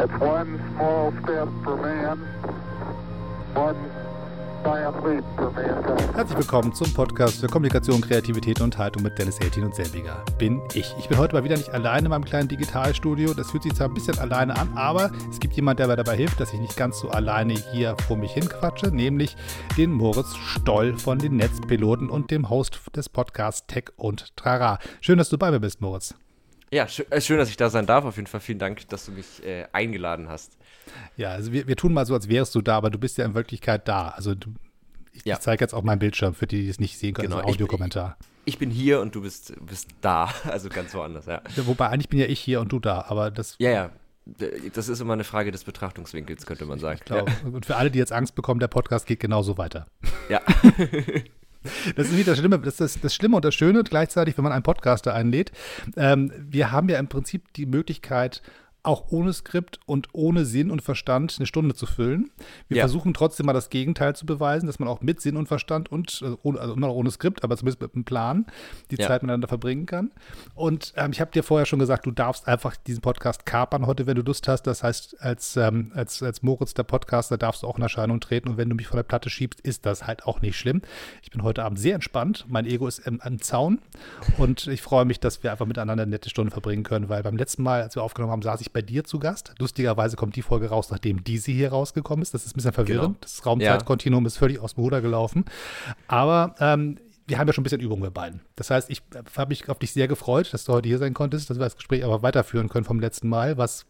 It's one small step for man, one. Herzlich willkommen zum Podcast für Kommunikation, Kreativität und Haltung mit Dennis Eltin und Selbiger. Bin ich. Ich bin heute mal wieder nicht alleine in meinem kleinen Digitalstudio. Das fühlt sich zwar ein bisschen alleine an, aber es gibt jemand, der mir dabei hilft, dass ich nicht ganz so alleine hier vor mich hinquatsche, nämlich den Moritz Stoll von den Netzpiloten und dem Host des Podcasts Tech und Trara. Schön, dass du bei mir bist, Moritz. Ja, schön, äh, schön, dass ich da sein darf. Auf jeden Fall vielen Dank, dass du mich äh, eingeladen hast. Ja, also wir, wir tun mal so, als wärst du da, aber du bist ja in Wirklichkeit da. Also du, ich, Ja. ich zeige jetzt auch meinen Bildschirm für die, die es nicht sehen können, Genau, also ich- Audiokommentar. Ich bin hier und du bist, bist da. Also ganz woanders, ja. Ja, Wobei eigentlich bin ja ich hier und du da, aber das Ja, ja. Das ist immer eine Frage des Betrachtungswinkels, könnte man sagen. glaube Und für alle, die jetzt Angst bekommen, der Podcast geht genauso weiter. Ja. Das ist nicht das Schlimme, das ist das, das Schlimme und das Schöne gleichzeitig, wenn man einen Podcaster einlädt. Ähm, wir haben ja im Prinzip die Möglichkeit, auch ohne Skript und ohne Sinn und Verstand eine Stunde zu füllen. Wir Ja. versuchen trotzdem mal das Gegenteil zu beweisen, dass man auch mit Sinn und Verstand und also, ohne, also immer noch ohne Skript, aber zumindest mit einem Plan die Ja. Zeit miteinander verbringen kann. Und ähm, ich habe dir vorher schon gesagt, du darfst einfach diesen Podcast kapern heute, wenn du Lust hast. Das heißt, als, ähm, als, als Moritz, der Podcaster, darfst du auch in Erscheinung treten. Und wenn du mich von der Platte schiebst, ist das halt auch nicht schlimm. Ich bin heute Abend sehr entspannt. Mein Ego ist im, am Zaun. Und ich freue mich, dass wir einfach miteinander eine nette Stunde verbringen können, weil beim letzten Mal, als wir aufgenommen haben, saß ich bei dir zu Gast. Lustigerweise kommt die Folge raus, nachdem diese hier rausgekommen ist. Das ist ein bisschen verwirrend. Genau. Das Raumzeitkontinuum ist völlig aus dem Ruder gelaufen. Aber ähm, wir haben ja schon ein bisschen Übung, wir beiden. Das heißt, ich äh, habe mich auf dich sehr gefreut, dass du heute hier sein konntest, dass wir das Gespräch aber weiterführen können vom letzten Mal, was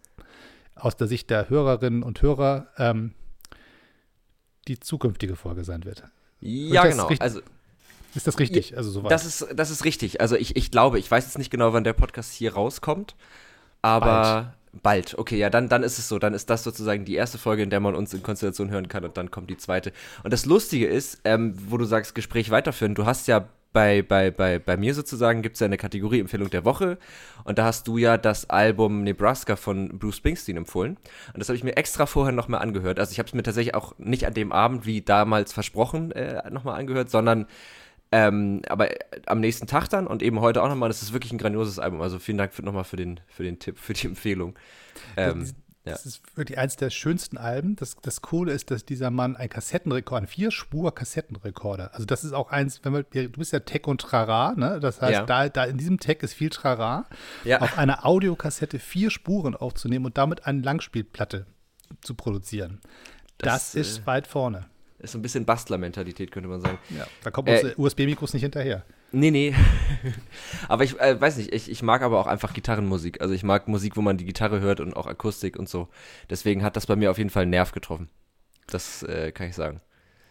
aus der Sicht der Hörerinnen und Hörer ähm, die zukünftige Folge sein wird. Ja, genau. richtig- Also Ist das richtig? also soweit. das ist, das ist richtig. Also ich, ich glaube, ich weiß jetzt nicht genau, wann der Podcast hier rauskommt, aber bald. Okay, ja, dann, dann ist es so. Dann ist das sozusagen die erste Folge, in der man uns in Konstellation hören kann und dann kommt die zweite. Und das Lustige ist, ähm, wo du sagst, Gespräch weiterführen, du hast ja bei, bei, bei, bei mir sozusagen gibt es ja eine Kategorie Empfehlung der Woche und da hast du ja das Album Nebraska von Bruce Springsteen empfohlen und das habe ich mir extra vorher nochmal angehört. Also ich habe es mir tatsächlich auch nicht an dem Abend wie damals versprochen äh, nochmal angehört, sondern ähm, aber äh, am nächsten Tag dann und eben heute auch nochmal, das ist wirklich ein grandioses Album. Also vielen Dank nochmal für den, für den Tipp, für die Empfehlung. Ähm, ja. Das ist wirklich eins der schönsten Alben. Das, das Coole ist, dass dieser Mann ein Kassettenrekorder, ein Vier-Spur-Kassettenrekorder. Also das ist auch eins, wenn man, du bist ja Tech und Trara, ne? Das heißt, Ja. da, da in diesem Tech ist viel Trara. Ja. Auf einer Audiokassette vier Spuren aufzunehmen und damit eine Langspielplatte zu produzieren. Das, Das, ist äh, weit vorne. Ist so ein bisschen Bastler-Mentalität, könnte man sagen. Ja, da kommen äh, USB-Mikros nicht hinterher. Nee, nee. aber ich äh, weiß nicht, ich, ich mag aber auch einfach Gitarrenmusik. Also ich mag Musik, wo man die Gitarre hört und auch Akustik und so. Deswegen hat das bei mir auf jeden Fall einen Nerv getroffen. Das äh, kann ich sagen.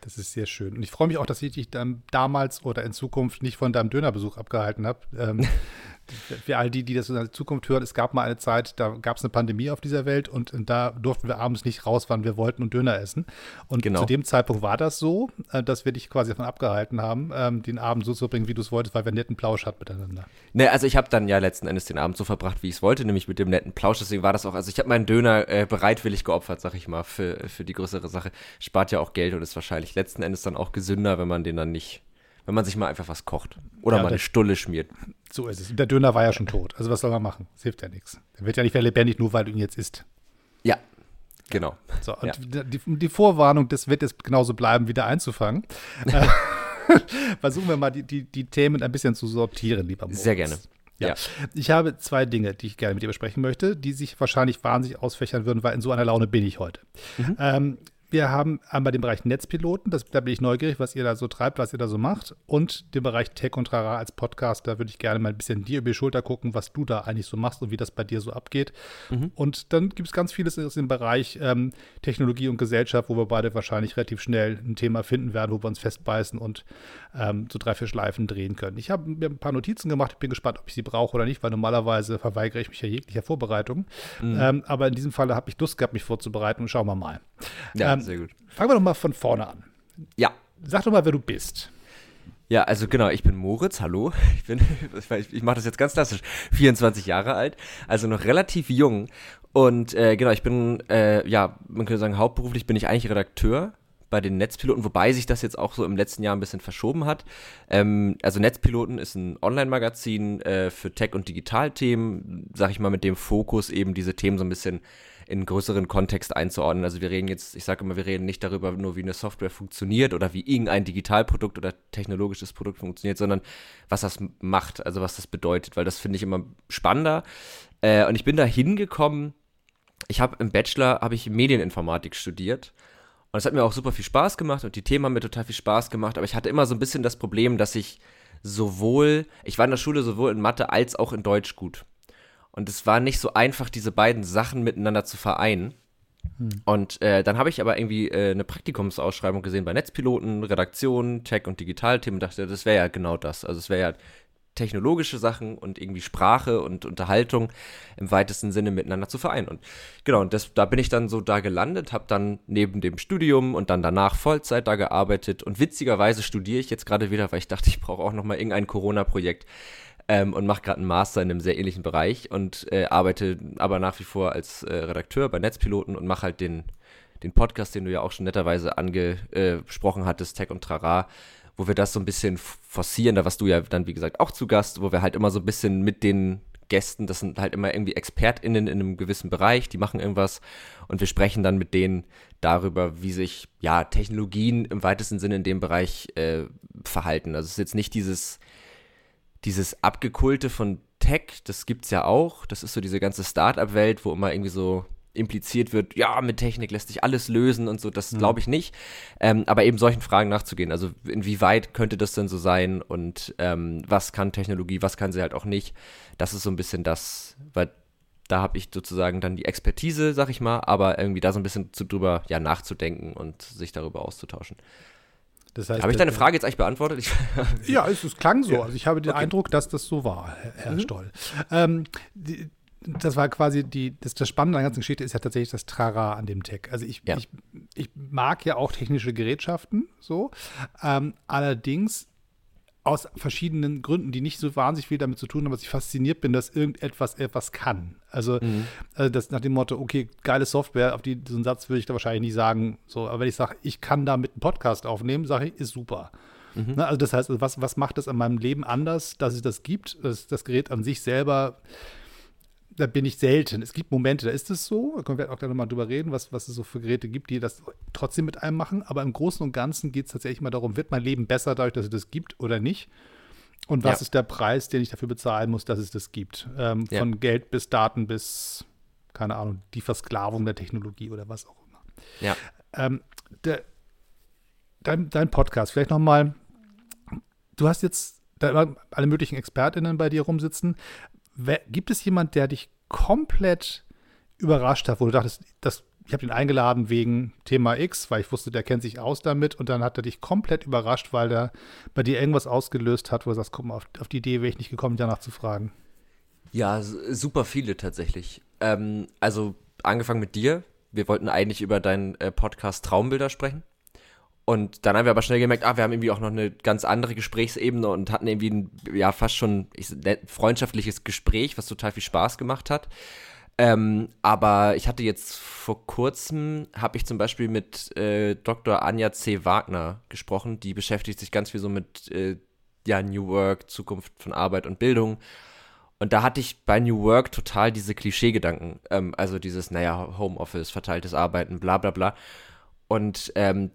Das ist sehr schön. Und ich freue mich auch, dass ich dich damals oder in Zukunft nicht von deinem Dönerbesuch abgehalten habe. Ähm, für all die, die das in der Zukunft hören, es gab mal eine Zeit, da gab es eine Pandemie auf dieser Welt und, und da durften wir abends nicht raus, wann wir wollten und Döner essen. Und Genau. zu dem Zeitpunkt war das so, äh, dass wir dich quasi davon abgehalten haben, ähm, den Abend so zu bringen, wie du es wolltest, weil wir einen netten Plausch hatten miteinander. Ne, also ich habe dann ja letzten Endes den Abend so verbracht, wie ich es wollte, nämlich mit dem netten Plausch. Deswegen war das auch, also ich habe meinen Döner äh, bereitwillig geopfert, sag ich mal, für, für die größere Sache. Spart ja auch Geld und ist wahrscheinlich letzten Endes dann auch gesünder, wenn man den dann nicht, wenn man sich mal einfach was kocht. Oder Ja, mal eine Stulle schmiert. So ist es. Und der Döner war ja schon tot. Also was soll man machen? Es hilft ja nichts. Der wird ja nicht mehr lebendig, nur weil du ihn jetzt isst. Ja, genau. So, und Ja. die, die Vorwarnung, das wird jetzt genauso bleiben, wieder einzufangen. Versuchen wir mal, die, die, die Themen ein bisschen zu sortieren, lieber Moritz. Sehr gerne. Ja. Ja. Ich habe zwei Dinge, die ich gerne mit dir besprechen möchte, die sich wahrscheinlich wahnsinnig ausfächern würden, weil in so einer Laune bin ich heute. Mhm. Ähm, wir haben einmal den Bereich Netzpiloten, das, da bin ich neugierig, was ihr da so treibt, was ihr da so macht. Und den Bereich Tech und Trara als Podcast, da würde ich gerne mal ein bisschen dir über die Schulter gucken, was du da eigentlich so machst und wie das bei dir so abgeht. Mhm. Und dann gibt es ganz vieles aus dem Bereich ähm, Technologie und Gesellschaft, wo wir beide wahrscheinlich relativ schnell ein Thema finden werden, wo wir uns festbeißen und ähm, so drei, vier Schleifen drehen können. Ich habe mir ein paar Notizen gemacht, ich bin gespannt, ob ich sie brauche oder nicht, weil normalerweise verweigere ich mich ja jeglicher Vorbereitung. Mhm. Ähm, aber in diesem Fall habe ich Lust gehabt, mich vorzubereiten und schauen wir mal. Ja, Ähm, sehr gut. Fangen wir doch mal von vorne an. Ja. Sag doch mal, wer du bist. Ja, also genau, ich bin Moritz, hallo. Ich bin, ich, ich mache das jetzt ganz klassisch, 24 Jahre alt, also noch relativ jung. Und äh, genau, ich bin, äh, ja, man könnte sagen, hauptberuflich bin ich eigentlich Redakteur bei den Netzpiloten, wobei sich das jetzt auch so im letzten Jahr ein bisschen verschoben hat. Ähm, also Netzpiloten ist ein Online-Magazin äh, für Tech- und Digitalthemen, sag ich mal, mit dem Fokus eben diese Themen so ein bisschen in größeren Kontext einzuordnen. Also wir reden jetzt, ich sage immer, wir reden nicht darüber nur, wie eine Software funktioniert oder wie irgendein Digitalprodukt oder technologisches Produkt funktioniert, sondern was das macht, also was das bedeutet, weil das finde ich immer spannender. Äh, und ich bin da hingekommen, ich habe im Bachelor, habe ich Medieninformatik studiert und es hat mir auch super viel Spaß gemacht und die Themen haben mir total viel Spaß gemacht, aber ich hatte immer so ein bisschen das Problem, dass ich sowohl, ich war in der Schule sowohl in Mathe als auch in Deutsch gut. Und es war nicht so einfach, diese beiden Sachen miteinander zu vereinen. Hm. Und äh, dann habe ich aber irgendwie äh, eine Praktikumsausschreibung gesehen bei Netzpiloten, Redaktion, Tech- und Digitalthemen und dachte, das wäre ja genau das. Also es wäre ja technologische Sachen und irgendwie Sprache und Unterhaltung im weitesten Sinne miteinander zu vereinen. Und genau, und das, da bin ich dann so da gelandet, habe dann neben dem Studium und dann danach Vollzeit da gearbeitet und witzigerweise studiere ich jetzt gerade wieder, weil ich dachte, ich brauche auch noch mal irgendein Corona-Projekt ähm, und mache gerade einen Master in einem sehr ähnlichen Bereich und äh, arbeite aber nach wie vor als äh, Redakteur bei Netzpiloten und mache halt den, den Podcast, den du ja auch schon netterweise angesprochen hattest, Tech und Trara, wo wir das so ein bisschen forcieren, da warst du ja dann, wie gesagt, auch zu Gast, wo wir halt immer so ein bisschen mit den Gästen, das sind halt immer irgendwie ExpertInnen in einem gewissen Bereich, die machen irgendwas und wir sprechen dann mit denen darüber, wie sich ja Technologien im weitesten Sinne in dem Bereich äh, verhalten. Also es ist jetzt nicht dieses dieses Abgekulte von Tech, das gibt es ja auch. Das ist so diese ganze Startup-Welt, wo immer irgendwie so impliziert wird, ja, mit Technik lässt sich alles lösen und so, das mhm. glaube ich nicht. Ähm, aber eben solchen Fragen nachzugehen. Also inwieweit könnte das denn so sein und ähm, was kann Technologie, was kann sie halt auch nicht. Das ist so ein bisschen das, weil da habe ich sozusagen dann die Expertise, sag ich mal, aber irgendwie da so ein bisschen zu drüber ja, nachzudenken und sich darüber auszutauschen. Das heißt, habe ich deine Frage jetzt eigentlich beantwortet? Ich ja, es, es, klang so. Also ich habe den okay. Eindruck, dass das so war, Herr mhm. Stoll. Ähm, die, das war quasi die, das, das Spannende an der ganzen Geschichte ist ja tatsächlich das Trara an dem Tech. Also ich, ja. ich, ich mag ja auch technische Gerätschaften so. Ähm, allerdings aus verschiedenen Gründen, die nicht so wahnsinnig viel damit zu tun haben, dass ich fasziniert bin, dass irgendetwas etwas kann. Also, mhm. also das nach dem Motto, okay, geile Software, auf die, diesen Satz würde ich da wahrscheinlich nicht sagen. So, aber wenn ich sage, ich kann damit einen Podcast aufnehmen, sage ich, ist super. Mhm. Ne, also das heißt, was, was macht das an meinem Leben anders, dass es das gibt? Das, das Gerät an sich selber da bin ich selten. Es gibt Momente, da ist es so. Da können wir auch gleich nochmal drüber reden, was, was es so für Geräte gibt, die das trotzdem mit einem machen. Aber im Großen und Ganzen geht es tatsächlich mal darum, wird mein Leben besser dadurch, dass es das gibt oder nicht? Und was ja. ist der Preis, den ich dafür bezahlen muss, dass es das gibt? Ähm, ja. Von Geld bis Daten bis, keine Ahnung, die Versklavung der Technologie oder was auch immer. Ja. Ähm, der, dein, dein Podcast, vielleicht nochmal, du hast jetzt alle möglichen ExpertInnen bei dir rumsitzen. Gibt es jemand, der dich komplett überrascht hat, wo du dachtest, das, ich habe ihn eingeladen wegen Thema X, weil ich wusste, der kennt sich aus damit und dann hat er dich komplett überrascht, weil der bei dir irgendwas ausgelöst hat, wo du sagst, guck mal, auf, auf die Idee wäre ich nicht gekommen, danach zu fragen. Ja, super viele tatsächlich. Ähm, also angefangen mit dir. Wir wollten eigentlich über deinen äh, Podcast Traumbilder sprechen. Und dann haben wir aber schnell gemerkt, ah, wir haben irgendwie auch noch eine ganz andere Gesprächsebene und hatten irgendwie ein, ja, fast schon ich, freundschaftliches Gespräch, was total viel Spaß gemacht hat. Ähm, aber ich hatte jetzt vor kurzem, habe ich zum Beispiel mit äh, Dr. Anja C. Wagner gesprochen. Die beschäftigt sich ganz viel so mit äh, ja, New Work, Zukunft von Arbeit und Bildung. Und da hatte ich bei New Work total diese Klischeegedanken. Ähm, also dieses, naja, Homeoffice, verteiltes Arbeiten, bla bla bla. Und ähm,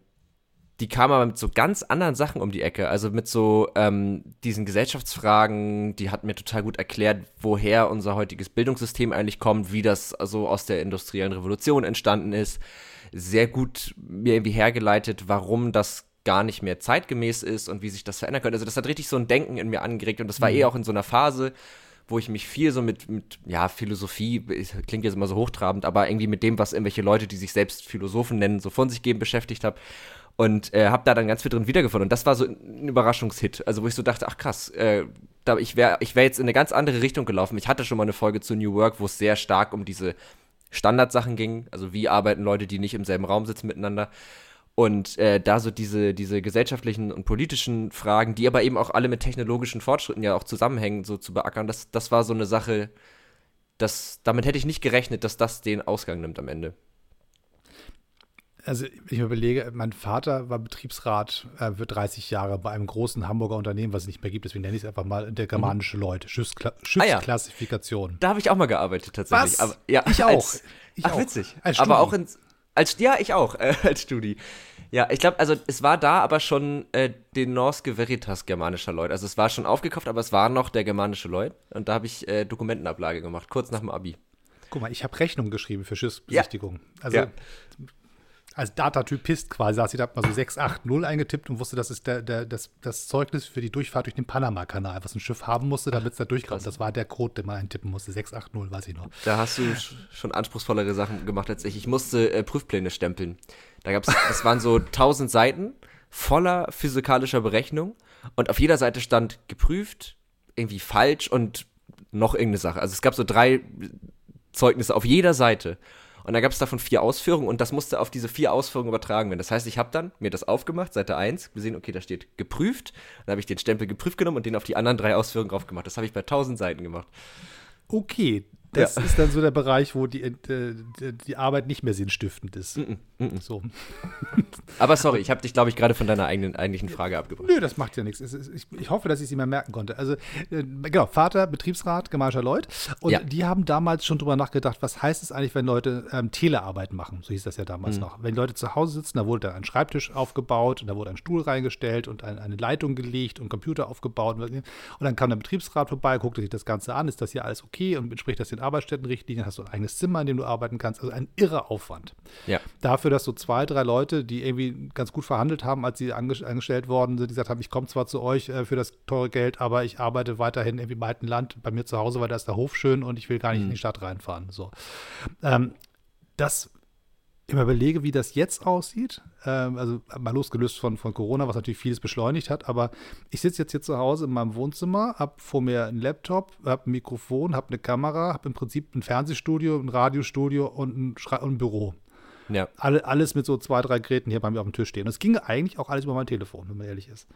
die kam aber mit so ganz anderen Sachen um die Ecke. Also mit so ähm, diesen Gesellschaftsfragen, die hat mir total gut erklärt, woher unser heutiges Bildungssystem eigentlich kommt, wie das also aus der industriellen Revolution entstanden ist. Sehr gut mir irgendwie hergeleitet, warum das gar nicht mehr zeitgemäß ist und wie sich das verändern könnte. Also das hat richtig so ein Denken in mir angeregt und das war mhm. eh auch in so einer Phase, wo ich mich viel so mit, mit ja, Philosophie, klingt jetzt immer so hochtrabend, aber irgendwie mit dem, was irgendwelche Leute, die sich selbst Philosophen nennen, so von sich geben, beschäftigt habe und äh, habe da dann ganz viel drin wiedergefunden. Und das war so ein Überraschungshit, also wo ich so dachte, ach krass, äh, da, ich wäre ich wär jetzt in eine ganz andere Richtung gelaufen. Ich hatte schon mal eine Folge zu New Work, wo es sehr stark um diese Standardsachen ging, also wie arbeiten Leute, die nicht im selben Raum sitzen miteinander. Und äh, da so diese, diese gesellschaftlichen und politischen Fragen, die aber eben auch alle mit technologischen Fortschritten ja auch zusammenhängen, so zu beackern, das, das war so eine Sache, das, damit hätte ich nicht gerechnet, dass das den Ausgang nimmt am Ende Also ich überlege, mein Vater war Betriebsrat äh, für 30 Jahre bei einem großen Hamburger Unternehmen, was es nicht mehr gibt, deswegen nenne ich es einfach mal der germanische Leute, Schiffskla Schiffsklassifikation. Ah, ja. Da habe ich auch mal gearbeitet tatsächlich. Was? Aber, ja, ich auch. Als, ich ach, auch. witzig. Als aber auch ins, als, ja, ich auch, äh, als Studi. Ja, ich glaube, also es war da aber schon äh, den Norske Veritas germanischer Leut. Also es war schon aufgekauft, aber es war noch der germanische Leut. Und da habe ich äh, Dokumentenablage gemacht, kurz nach dem Abi. Guck mal, ich habe Rechnung geschrieben für Schiffsbesichtigung. Ja. Also ja als Datatypist quasi, saß ich da mal so 680 eingetippt und wusste, das ist der, der, das, das Zeugnis für die Durchfahrt durch den Panama-Kanal, was ein Schiff haben musste, damit es da durchkommt. Das war der Code, den man eintippen musste, 680, weiß ich noch. Da hast du schon anspruchsvollere Sachen gemacht als ich. Ich musste äh, Prüfpläne stempeln. Da gab's, das waren so 1000 Seiten voller physikalischer Berechnung und auf jeder Seite stand geprüft, irgendwie falsch und noch irgendeine Sache. Also es gab so drei Zeugnisse auf jeder Seite. Und da gab es davon vier Ausführungen und das musste auf diese vier Ausführungen übertragen werden. Das heißt, ich habe dann mir das aufgemacht, Seite 1, gesehen, okay, da steht geprüft. Dann habe ich den Stempel geprüft genommen und den auf die anderen drei Ausführungen drauf gemacht. Das habe ich bei 1000 Seiten gemacht. Okay, das ja. ist dann so der Bereich, wo die, äh, die Arbeit nicht mehr sinnstiftend ist. Mm -mm, mm so. Aber sorry, ich habe dich, glaube ich, gerade von deiner eigenen eigentlichen Frage abgebracht. Nö, das macht ja nichts. Ich, ich, hoffe, dass ich sie mal merken konnte. Also, äh, genau, Vater, Betriebsrat, Gemarcher Leut. Und ja. die haben damals schon drüber nachgedacht, was heißt es eigentlich, wenn Leute ähm, Telearbeit machen? So hieß das ja damals mhm. noch. Wenn Leute zu Hause sitzen, da wurde dann ein Schreibtisch aufgebaut und da wurde ein Stuhl reingestellt und ein, eine Leitung gelegt und Computer aufgebaut. Und dann kam der Betriebsrat vorbei, guckte sich das Ganze an, ist das hier alles okay und entspricht das den Arbeitsstättenrichtlinien? hast du ein eigenes Zimmer, in dem du arbeiten kannst. Also ein irrer Aufwand. Ja. Dafür, dass so zwei, drei Leute, die irgendwie ganz gut verhandelt haben, als sie angestellt worden sind, die gesagt haben, ich komme zwar zu euch äh, für das teure Geld, aber ich arbeite weiterhin irgendwie im alten Land bei mir zu Hause, weil da ist der Hof schön und ich will gar nicht mhm. in die Stadt reinfahren. So. Ähm, das ich mir überlege, wie das jetzt aussieht, ähm, also mal losgelöst von, von Corona, was natürlich vieles beschleunigt hat, aber ich sitze jetzt hier zu Hause in meinem Wohnzimmer, habe vor mir einen Laptop, habe ein Mikrofon, habe eine Kamera, habe im Prinzip ein Fernsehstudio, ein Radiostudio und ein, und ein Büro. Ja. Alle, alles mit so zwei, drei Geräten hier bei mir auf dem Tisch stehen. Und es ginge eigentlich auch alles über mein Telefon, wenn man ehrlich ist.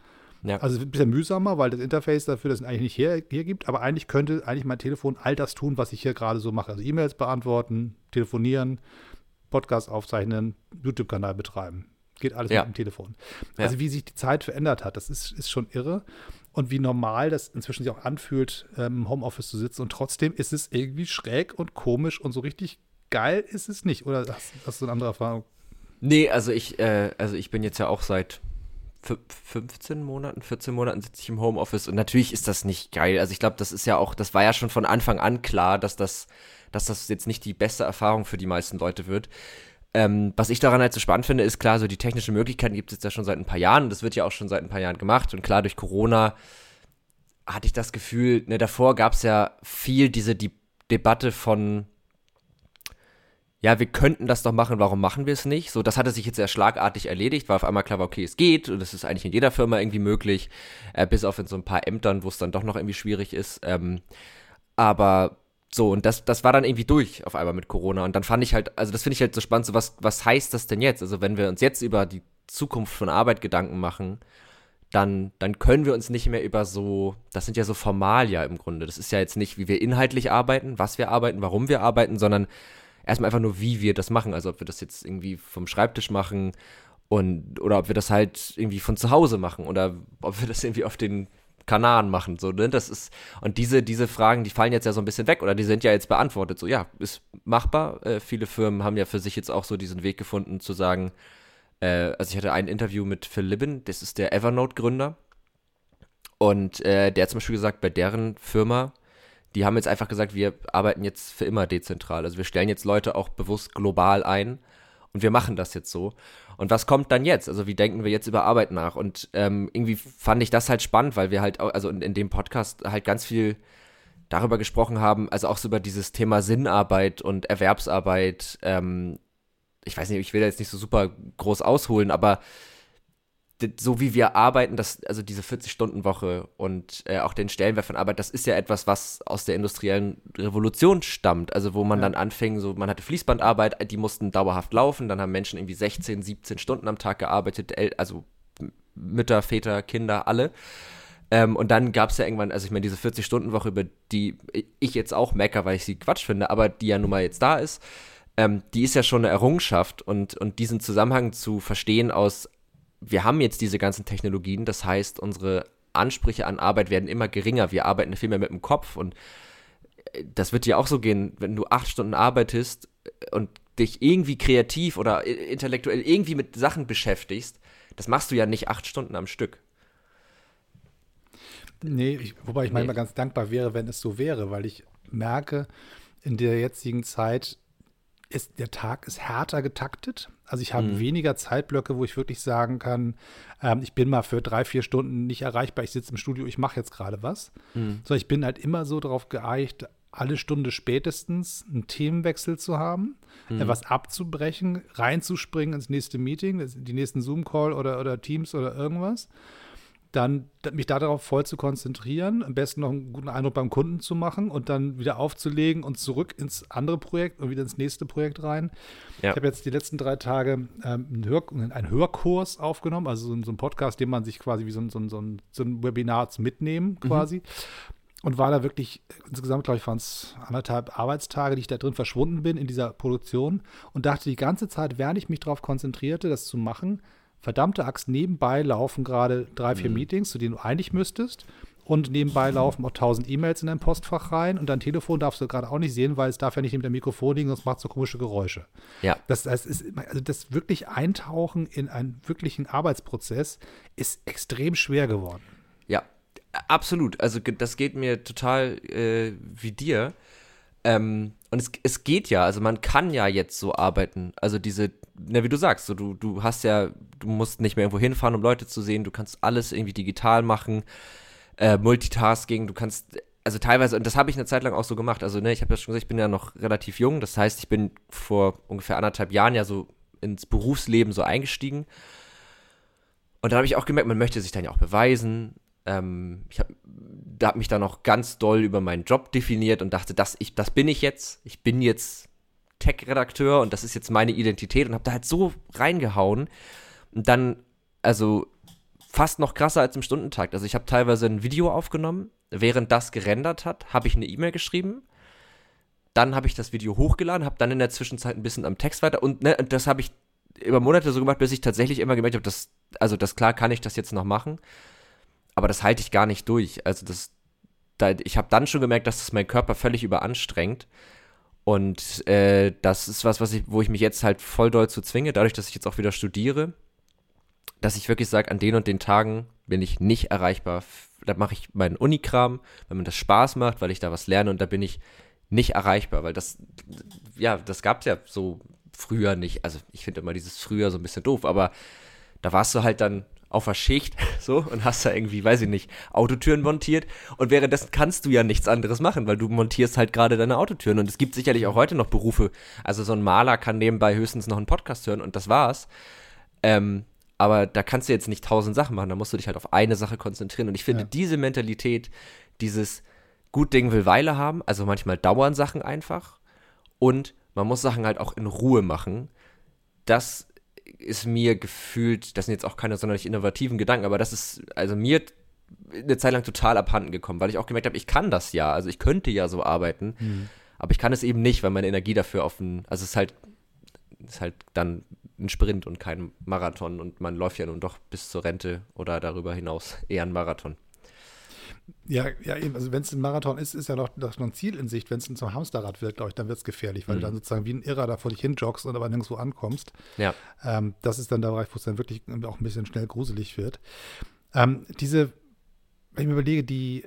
Ja. Also ein bisschen mühsamer, weil das Interface dafür das eigentlich nicht hier, hier gibt, aber eigentlich könnte eigentlich mein Telefon all das tun, was ich hier gerade so mache. Also E-Mails beantworten, telefonieren, Podcast aufzeichnen, YouTube-Kanal betreiben. Geht alles ja. mit dem Telefon. Also ja. wie sich die Zeit verändert hat, das ist, ist schon irre. Und wie normal das inzwischen sich auch anfühlt, ähm, im Homeoffice zu sitzen. Und trotzdem ist es irgendwie schräg und komisch und so richtig geil ist es nicht. Oder hast, hast du eine andere Erfahrung? Nee, also ich, äh, also ich bin jetzt ja auch seit 15 Monaten, 14 Monaten sitze ich im Homeoffice und natürlich ist das nicht geil. Also ich glaube, das ist ja auch, das war ja schon von Anfang an klar, dass das dass das jetzt nicht die beste Erfahrung für die meisten Leute wird. Ähm, was ich daran halt so spannend finde, ist klar, so die technischen Möglichkeiten gibt es jetzt ja schon seit ein paar Jahren und das wird ja auch schon seit ein paar Jahren gemacht. Und klar, durch Corona hatte ich das Gefühl, ne, davor gab es ja viel diese die Debatte von, ja, wir könnten das doch machen, warum machen wir es nicht? So, das hatte sich jetzt sehr schlagartig erledigt, weil auf einmal klar war, okay, es geht und das ist eigentlich in jeder Firma irgendwie möglich, äh, bis auf in so ein paar Ämtern, wo es dann doch noch irgendwie schwierig ist. Ähm, aber so, und das, das war dann irgendwie durch auf einmal mit Corona. Und dann fand ich halt, also das finde ich halt so spannend, so was, was heißt das denn jetzt? Also wenn wir uns jetzt über die Zukunft von Arbeit Gedanken machen, dann, dann können wir uns nicht mehr über so, das sind ja so Formalia im Grunde. Das ist ja jetzt nicht, wie wir inhaltlich arbeiten, was wir arbeiten, warum wir arbeiten, sondern erstmal einfach nur, wie wir das machen. Also ob wir das jetzt irgendwie vom Schreibtisch machen und oder ob wir das halt irgendwie von zu Hause machen oder ob wir das irgendwie auf den Kanaren machen. So, ne? Das ist, und diese, diese Fragen, die fallen jetzt ja so ein bisschen weg oder die sind ja jetzt beantwortet. So, ja, ist machbar. Äh, viele Firmen haben ja für sich jetzt auch so diesen Weg gefunden zu sagen, äh, also ich hatte ein Interview mit Phil Libben, das ist der Evernote-Gründer. Und äh, der hat zum Beispiel gesagt, bei deren Firma, die haben jetzt einfach gesagt, wir arbeiten jetzt für immer dezentral. Also wir stellen jetzt Leute auch bewusst global ein und wir machen das jetzt so. Und was kommt dann jetzt? Also wie denken wir jetzt über Arbeit nach? Und ähm, irgendwie fand ich das halt spannend, weil wir halt, auch, also in, in dem Podcast halt ganz viel darüber gesprochen haben, also auch so über dieses Thema Sinnarbeit und Erwerbsarbeit. Ähm, ich weiß nicht, ich will da jetzt nicht so super groß ausholen, aber so wie wir arbeiten, das, also diese 40-Stunden-Woche und äh, auch den Stellenwert von Arbeit, das ist ja etwas, was aus der industriellen Revolution stammt. Also wo man ja. dann anfing, so man hatte Fließbandarbeit, die mussten dauerhaft laufen, dann haben Menschen irgendwie 16, 17 Stunden am Tag gearbeitet, also Mütter, Väter, Kinder, alle. Ähm, und dann gab es ja irgendwann, also ich meine, diese 40-Stunden-Woche, über die ich jetzt auch mecker, weil ich sie Quatsch finde, aber die ja nun mal jetzt da ist, ähm, die ist ja schon eine Errungenschaft und, und diesen Zusammenhang zu verstehen aus, wir haben jetzt diese ganzen Technologien, das heißt, unsere Ansprüche an Arbeit werden immer geringer, wir arbeiten viel mehr mit dem Kopf und äh, das wird dir auch so gehen, wenn du acht Stunden arbeitest und dich irgendwie kreativ oder intellektuell irgendwie mit Sachen beschäftigst, das machst du ja nicht acht Stunden am Stück. Nee, ich, wobei ich manchmal ganz dankbar wäre, wenn es so wäre, weil ich merke, in der jetzigen Zeit ist der Tag ist härter getaktet. Also ich habe mhm. weniger Zeitblöcke, wo ich wirklich sagen kann, ähm, ich bin mal für drei, vier Stunden nicht erreichbar, ich sitze im Studio, ich mache jetzt gerade was. Mhm. So, ich bin halt immer so darauf geeicht, alle Stunde spätestens einen Themenwechsel zu haben, mhm. etwas abzubrechen, reinzuspringen ins nächste Meeting, die nächsten Zoom-Call oder, oder Teams oder irgendwas dann mich darauf voll zu konzentrieren, am besten noch einen guten Eindruck beim Kunden zu machen und dann wieder aufzulegen und zurück ins andere Projekt und wieder ins nächste Projekt rein. Ja. Ich habe jetzt die letzten drei Tage ähm, einen, Hör einen, Hörkurs aufgenommen, also so, so einen Podcast, den man sich quasi wie so ein, so ein, so ein Webinar mitnehmen mhm. quasi. Mhm. Und war da wirklich, insgesamt glaube ich, waren es anderthalb Arbeitstage, die ich da drin verschwunden bin in dieser Produktion und dachte die ganze Zeit, während ich mich darauf konzentrierte, das zu machen, verdammte Axt, nebenbei laufen gerade drei, vier mhm. Meetings, zu denen du eigentlich müsstest. Und nebenbei laufen auch tausend E-Mails in dein Postfach rein und dein Telefon darfst du gerade auch nicht sehen, weil es darf ja nicht neben dem Mikrofon liegen, sonst macht es so komische Geräusche. Ja. Das, das ist, also das wirklich Eintauchen in einen wirklichen Arbeitsprozess ist extrem schwer geworden. Ja, absolut. Also das geht mir total äh, wie dir. Ähm, und es, es geht ja, also man kann ja jetzt so arbeiten. Also diese, na, wie du sagst, so du, du hast ja, du musst nicht mehr irgendwo hinfahren, um Leute zu sehen, du kannst alles irgendwie digital machen, äh, Multitasking, du kannst, also teilweise, und das habe ich eine Zeit lang auch so gemacht. Also, ne, ich habe ja schon gesagt, ich bin ja noch relativ jung, das heißt, ich bin vor ungefähr anderthalb Jahren ja so ins Berufsleben so eingestiegen. Und da habe ich auch gemerkt, man möchte sich dann ja auch beweisen. Ähm, ich habe hab mich dann noch ganz doll über meinen Job definiert und dachte, das, ich, das bin ich jetzt. Ich bin jetzt Tech-Redakteur und das ist jetzt meine Identität und habe da halt so reingehauen. Und dann, also fast noch krasser als im Stundentakt. Also ich habe teilweise ein Video aufgenommen, während das gerendert hat, habe ich eine E-Mail geschrieben. Dann habe ich das Video hochgeladen, habe dann in der Zwischenzeit ein bisschen am Text weiter und, ne, das habe ich über Monate so gemacht, bis ich tatsächlich immer gemerkt habe, dass, also das klar kann ich das jetzt noch machen, aber das halte ich gar nicht durch. Also das, da, ich habe dann schon gemerkt, dass das mein Körper völlig überanstrengt und äh, das ist was, was ich, wo ich mich jetzt halt voll doll zu zwinge, dadurch, dass ich jetzt auch wieder studiere, dass ich wirklich sage, an den und den Tagen bin ich nicht erreichbar. Da mache ich meinen Unikram, wenn mir das Spaß macht, weil ich da was lerne und da bin ich nicht erreichbar, weil das, ja, das gab es ja so früher nicht. Also ich finde immer dieses früher so ein bisschen doof, aber da warst du halt dann auf der Schicht so und hast da irgendwie, weiß ich nicht, Autotüren montiert und währenddessen kannst du ja nichts anderes machen, weil du montierst halt gerade deine Autotüren und es gibt sicherlich auch heute noch Berufe, also so ein Maler kann nebenbei höchstens noch einen Podcast hören und das war's. Ähm, aber da kannst du jetzt nicht tausend Sachen machen, da musst du dich halt auf eine Sache konzentrieren und ich finde ja. diese Mentalität, dieses gut Ding will Weile haben, also manchmal dauern Sachen einfach und man muss Sachen halt auch in Ruhe machen. Das ist mir gefühlt, das sind jetzt auch keine sonderlich innovativen Gedanken, aber das ist also mir eine Zeit lang total abhanden gekommen, weil ich auch gemerkt habe, ich kann das ja, also ich könnte ja so arbeiten, mhm. aber ich kann es eben nicht, weil meine Energie dafür offen, also es ist halt, ist halt dann ein Sprint und kein Marathon und man läuft ja nun doch bis zur Rente oder darüber hinaus eher ein Marathon. Ja, ja, eben. Also wenn es ein Marathon ist, ist ja noch, noch ein Ziel in Sicht. Wenn es zum Hamsterrad wird, glaube ich, dann wird es gefährlich, weil mhm. du dann sozusagen wie ein Irrer da vor dich hin joggst und aber nirgendwo ankommst. Ja. Ähm, das ist dann der Bereich, wo es dann wirklich auch ein bisschen schnell gruselig wird. Ähm, diese, wenn ich mir überlege, die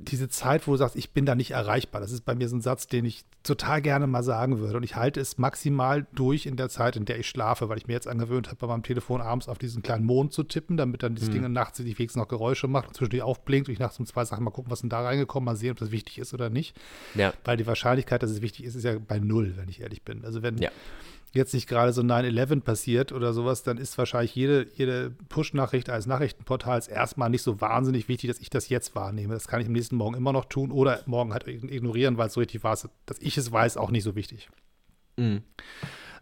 diese Zeit, wo du sagst, ich bin da nicht erreichbar, das ist bei mir so ein Satz, den ich total gerne mal sagen würde. Und ich halte es maximal durch in der Zeit, in der ich schlafe, weil ich mir jetzt angewöhnt habe, bei meinem Telefon abends auf diesen kleinen Mond zu tippen, damit dann dieses mhm. Ding nachts sich wenigstens noch Geräusche macht und zwischendurch aufblinkt und ich nachts um zwei Sachen mal gucken, was denn da reingekommen, mal sehen, ob das wichtig ist oder nicht. Ja. Weil die Wahrscheinlichkeit, dass es wichtig ist, ist ja bei null, wenn ich ehrlich bin. Also wenn ja jetzt nicht gerade so 9-11 passiert oder sowas, dann ist wahrscheinlich jede, jede Push-Nachricht als Nachrichtenportals erstmal nicht so wahnsinnig wichtig, dass ich das jetzt wahrnehme. Das kann ich am nächsten Morgen immer noch tun oder morgen halt ignorieren, weil es so richtig war, dass ich es weiß, auch nicht so wichtig. Mhm.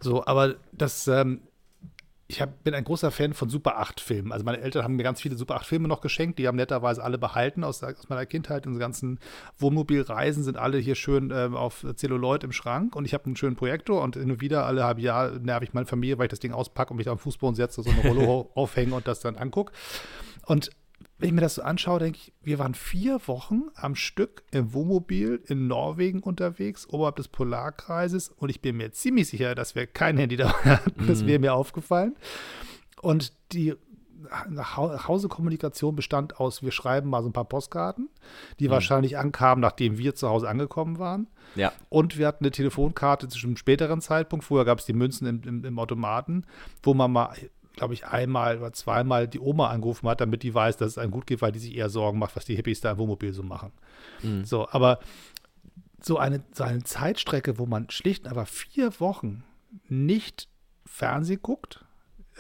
So, aber das, ähm, ich hab, bin ein großer Fan von Super 8-Filmen. Also meine Eltern haben mir ganz viele Super 8-Filme noch geschenkt. Die haben netterweise alle behalten aus, aus meiner Kindheit. Unsere ganzen Wohnmobilreisen sind alle hier schön äh, auf Zelluloid im Schrank. Und ich habe einen schönen Projektor und hin und wieder alle halbe Jahr nerv ich meine Familie, weil ich das Ding auspacke und mich da am Fußboden setze, so eine Rollo aufhänge und das dann angucke. Und wenn ich mir das so anschaue, denke ich, wir waren vier Wochen am Stück im Wohnmobil in Norwegen unterwegs, oberhalb des Polarkreises. Und ich bin mir ziemlich sicher, dass wir kein Handy dabei hatten. Mhm. Das wäre mir aufgefallen. Und die nach Hause Kommunikation bestand aus, wir schreiben mal so ein paar Postkarten, die mhm. wahrscheinlich ankamen, nachdem wir zu Hause angekommen waren. Ja. Und wir hatten eine Telefonkarte zu einem späteren Zeitpunkt. Vorher gab es die Münzen im, im, im Automaten, wo man mal glaube ich, einmal oder zweimal die Oma angerufen hat, damit die weiß, dass es einem gut geht, weil die sich eher Sorgen macht, was die Hippies da im Wohnmobil so machen. Mhm. So, aber so eine, so eine Zeitstrecke, wo man schlicht aber vier Wochen nicht Fernsehen guckt,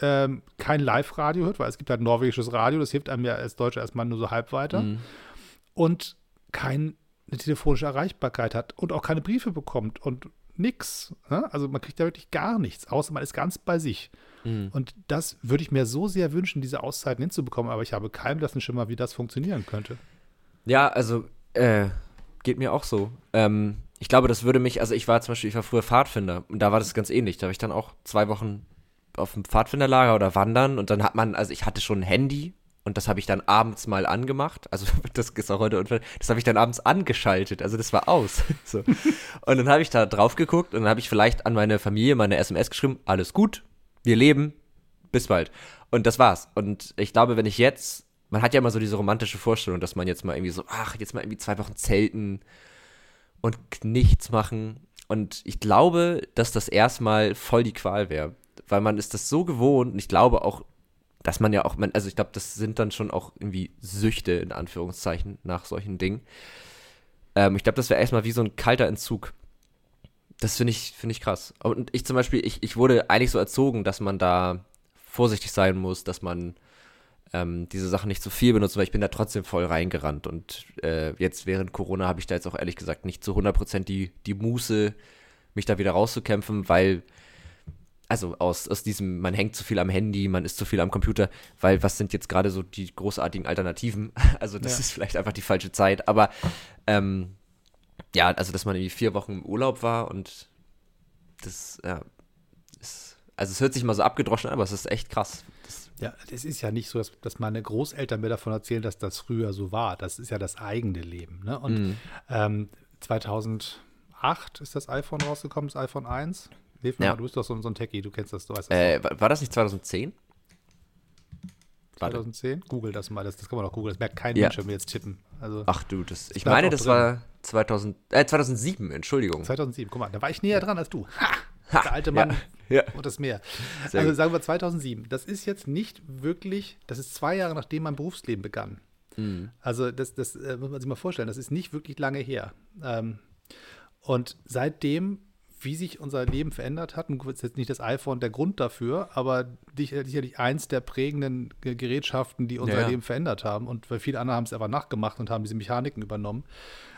ähm, kein Live-Radio hört, weil es gibt halt norwegisches Radio, das hilft einem ja als Deutscher erstmal nur so halb weiter. Mhm. Und keine telefonische Erreichbarkeit hat und auch keine Briefe bekommt und nix. Ne? Also man kriegt ja wirklich gar nichts, außer man ist ganz bei sich. Mhm. Und das würde ich mir so sehr wünschen, diese Auszeiten hinzubekommen, aber ich habe keinen blassen Schimmer, wie das funktionieren könnte. Ja, also äh, geht mir auch so. Ähm, ich glaube, das würde mich, also ich war zum Beispiel, ich war früher Pfadfinder und da war das ganz ähnlich. Da habe ich dann auch zwei Wochen auf dem Pfadfinderlager oder wandern und dann hat man, also ich hatte schon ein Handy und das habe ich dann abends mal angemacht. Also das ist auch heute unfair. Das habe ich dann abends angeschaltet. Also das war aus. so. Und dann habe ich da drauf geguckt und dann habe ich vielleicht an meine Familie meine SMS geschrieben, alles gut, wir leben, bis bald. Und das war's. Und ich glaube, wenn ich jetzt, man hat ja immer so diese romantische Vorstellung, dass man jetzt mal irgendwie so, ach, jetzt mal irgendwie zwei Wochen zelten und nichts machen. Und ich glaube, dass das erstmal voll die Qual wäre. Weil man ist das so gewohnt und ich glaube auch, dass man ja auch, also ich glaube, das sind dann schon auch irgendwie Süchte in Anführungszeichen nach solchen Dingen. Ähm, ich glaube, das wäre erstmal wie so ein kalter Entzug. Das finde ich, finde ich krass. Und ich zum Beispiel, ich, ich wurde eigentlich so erzogen, dass man da vorsichtig sein muss, dass man ähm, diese Sachen nicht zu viel benutzt, weil ich bin da trotzdem voll reingerannt. Und äh, jetzt während Corona habe ich da jetzt auch ehrlich gesagt nicht zu 100% die, die Muße, mich da wieder rauszukämpfen, weil, also aus, aus diesem, man hängt zu viel am Handy, man ist zu viel am Computer, weil was sind jetzt gerade so die großartigen Alternativen? Also das ja. ist vielleicht einfach die falsche Zeit, aber ähm, ja, also dass man irgendwie vier Wochen im Urlaub war und das, ja, ist, also es hört sich mal so abgedroschen an, aber es ist echt krass. Das ja, es ist ja nicht so, dass, dass meine Großeltern mir davon erzählen, dass das früher so war. Das ist ja das eigene Leben. Ne? Und mhm. ähm, 2008 ist das iPhone rausgekommen, das iPhone 1. Hilf mir ja. mal, du bist doch so, so, ein Techie, du kennst das, du weißt das. Äh, war das nicht 2010? 2010? Google das mal, das, das kann man auch googeln, das merkt kein ja. Mensch, wenn wir jetzt tippen. Also, Ach du, das, ich meine, das drin. war 2000, äh, 2007, Entschuldigung. 2007, guck mal, da war ich näher dran als du. Ha! ha der alte Mann ja, ja. und das Meer. Sehr also sagen wir 2007. Das ist jetzt nicht wirklich, das ist zwei Jahre nachdem mein Berufsleben begann. Mhm. Also das, das äh, muss man sich mal vorstellen, das ist nicht wirklich lange her. Ähm, und seitdem wie sich unser Leben verändert hat. Und ist jetzt nicht das iPhone der Grund dafür, aber sicherlich eins der prägenden Gerätschaften, die unser ja. Leben verändert haben. Und weil viele andere haben es einfach nachgemacht und haben diese Mechaniken übernommen.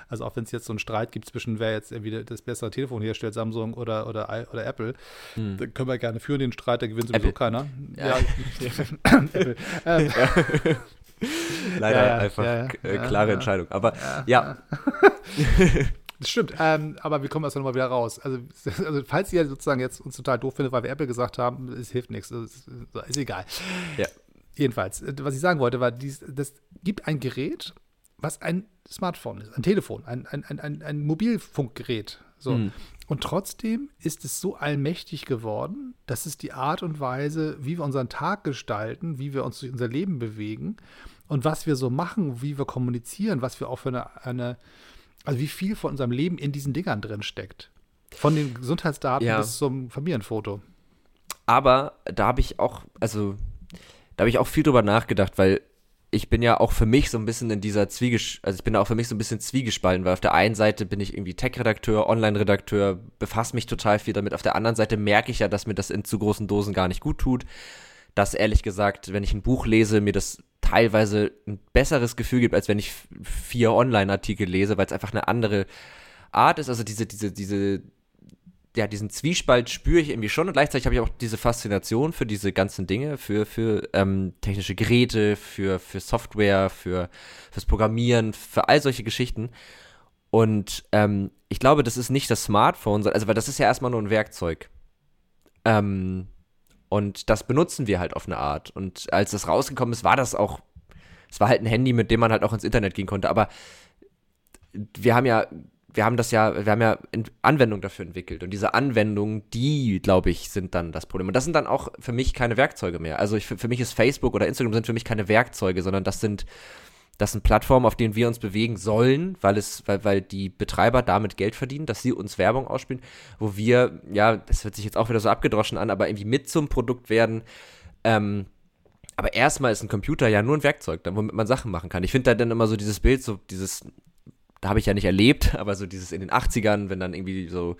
Also auch wenn es jetzt so einen Streit gibt zwischen wer jetzt irgendwie das bessere Telefon herstellt, Samsung oder, oder, oder Apple, hm. dann können wir gerne führen den Streit, da gewinnt sowieso Apple. keiner. Ja. ja. Apple. Ähm. Ja. Leider ja, einfach äh, klare Entscheidung. Aber ja. Das stimmt, ähm, aber wir kommen erst nochmal wieder raus. Also, also, falls ihr sozusagen jetzt uns total doof findet, weil wir Apple gesagt haben, es hilft nichts, ist, ist egal. Ja. Jedenfalls, äh, was ich sagen wollte, war, dies, das gibt ein Gerät, was ein Smartphone ist, ein Telefon, ein, ein, ein, ein Mobilfunkgerät. So. Mhm. Und trotzdem ist es so allmächtig geworden, dass es die Art und Weise, wie wir unseren Tag gestalten, wie wir uns durch unser Leben bewegen und was wir so machen, wie wir kommunizieren, was wir auch für eine, eine also wie viel von unserem Leben in diesen Dingern drin steckt. Von den Gesundheitsdaten ja. bis zum Familienfoto. Aber da habe ich auch, also da habe ich auch viel drüber nachgedacht, weil ich bin ja auch für mich so ein bisschen in dieser Zwiegesch, also ich bin auch für mich so ein bisschen zwiegespalten, weil auf der einen Seite bin ich irgendwie Tech-Redakteur, Online-Redakteur, befasse mich total viel damit. Auf der anderen Seite merke ich ja, dass mir das in zu großen Dosen gar nicht gut tut. Dass ehrlich gesagt, wenn ich ein Buch lese, mir das teilweise ein besseres Gefühl gibt, als wenn ich vier Online-Artikel lese, weil es einfach eine andere Art ist. Also diese, diese, diese, ja, diesen Zwiespalt spüre ich irgendwie schon und gleichzeitig habe ich auch diese Faszination für diese ganzen Dinge, für, für ähm, technische Geräte, für, für Software, für fürs Programmieren, für all solche Geschichten. Und ähm, ich glaube, das ist nicht das Smartphone, also weil das ist ja erstmal nur ein Werkzeug. Ähm, und das benutzen wir halt auf eine Art. Und als das rausgekommen ist, war das auch, es war halt ein Handy, mit dem man halt auch ins Internet gehen konnte. Aber wir haben ja, wir haben das ja, wir haben ja Anwendungen dafür entwickelt. Und diese Anwendungen, die, glaube ich, sind dann das Problem. Und das sind dann auch für mich keine Werkzeuge mehr. Also ich, für mich ist Facebook oder Instagram sind für mich keine Werkzeuge, sondern das sind das sind Plattformen, auf denen wir uns bewegen sollen, weil es, weil, weil die Betreiber damit Geld verdienen, dass sie uns Werbung ausspielen, wo wir, ja, das hört sich jetzt auch wieder so abgedroschen an, aber irgendwie mit zum Produkt werden. Ähm, aber erstmal ist ein Computer ja nur ein Werkzeug, womit man Sachen machen kann. Ich finde da dann immer so dieses Bild, so dieses, da habe ich ja nicht erlebt, aber so dieses in den 80ern, wenn dann irgendwie so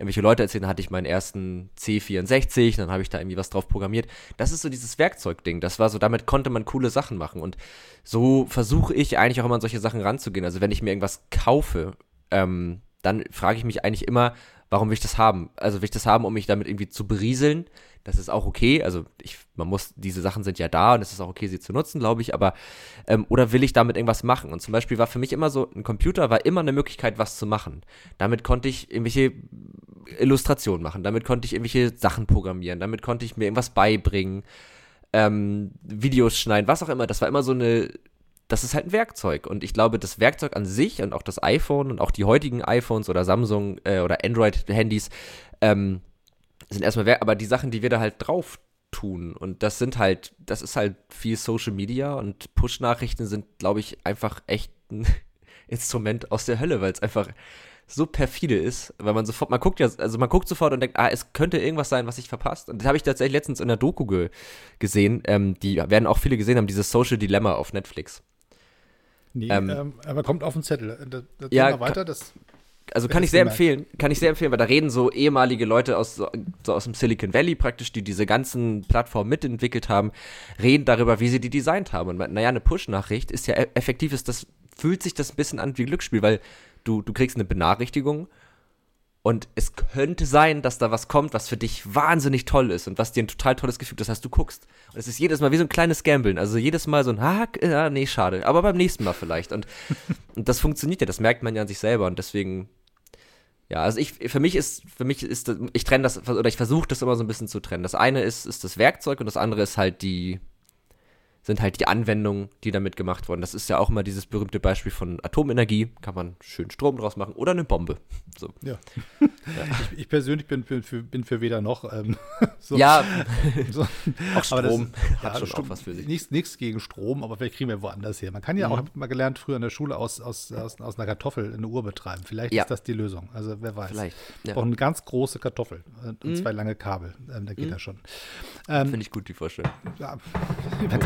irgendwelche Leute erzählen, hatte ich meinen ersten C64, dann habe ich da irgendwie was drauf programmiert. Das ist so dieses Werkzeugding. Das war so, damit konnte man coole Sachen machen. Und so versuche ich eigentlich auch immer an solche Sachen ranzugehen. Also wenn ich mir irgendwas kaufe, ähm, dann frage ich mich eigentlich immer, warum will ich das haben? Also will ich das haben, um mich damit irgendwie zu berieseln? Das ist auch okay. Also ich, man muss, diese Sachen sind ja da und es ist auch okay, sie zu nutzen, glaube ich. Aber ähm, oder will ich damit irgendwas machen? Und zum Beispiel war für mich immer so, ein Computer war immer eine Möglichkeit, was zu machen. Damit konnte ich irgendwelche Illustrationen machen. Damit konnte ich irgendwelche Sachen programmieren. Damit konnte ich mir irgendwas beibringen. Ähm, Videos schneiden, was auch immer. Das war immer so eine das ist halt ein Werkzeug. Und ich glaube, das Werkzeug an sich und auch das iPhone und auch die heutigen iPhones oder Samsung äh, oder Android-Handys ähm, sind erstmal Werk, aber die Sachen, die wir da halt drauf tun und das sind halt, das ist halt viel Social Media und Push-Nachrichten sind, glaube ich, einfach echt ein Instrument aus der Hölle, weil es einfach so perfide ist, weil man sofort, man guckt ja, also man guckt sofort und denkt, ah, es könnte irgendwas sein, was ich verpasst. Und das habe ich tatsächlich letztens in der Doku ge gesehen. Ähm, die werden auch viele gesehen haben, dieses Social Dilemma auf Netflix. Nee, ähm, ähm, aber kommt auf den Zettel. Das, das ja, weiter, das also kann ich sehr empfehlen, kann ich sehr empfehlen, weil da reden so ehemalige Leute aus, so, aus dem Silicon Valley praktisch, die diese ganzen Plattformen mitentwickelt haben, reden darüber, wie sie die designt haben. Und naja, eine Push-Nachricht ist ja e-, effektiv, ist das, fühlt sich das ein bisschen an wie Glücksspiel, weil du, du kriegst eine Benachrichtigung und es könnte sein, dass da was kommt, was für dich wahnsinnig toll ist und was dir ein total tolles Gefühl, das heißt, du guckst. Und es ist jedes Mal wie so ein kleines Gambeln. Also jedes Mal so ein, ah, ja, nee, schade. Aber beim nächsten Mal vielleicht. Und, und das funktioniert ja, das merkt man ja an sich selber. Und deswegen, ja, also ich, für mich ist, für mich ist, ich trenne das, oder ich versuche das immer so ein bisschen zu trennen. Das eine ist, ist das Werkzeug und das andere ist halt die, sind halt die Anwendungen, die damit gemacht wurden. Das ist ja auch immer dieses berühmte Beispiel von Atomenergie. Kann man schön Strom draus machen oder eine Bombe. So. Ja. ja. Ich, ich, persönlich bin für, bin für weder noch. Ähm, so. Ja, so. auch Strom das, hat ja, schon Strom, auch was für sich. Nichts, nichts gegen Strom, aber vielleicht kriegen wir woanders her. Man kann ja mhm. auch, mal gelernt, früher in der Schule aus, aus, aus, aus einer Kartoffel eine Uhr betreiben. Vielleicht ja. ist das die Lösung. Also wer weiß. Vielleicht. Ja. Auch eine ganz große Kartoffel und mhm. zwei lange Kabel. Ähm, da geht mhm. das schon. Ähm, Finde ich gut, die Vorstellung. Ja,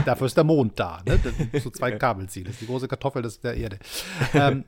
dafür ist der Mond da. Ne? So zwei Kabel ziehen. Das ist die große Kartoffel, das ist der Erde. Ähm,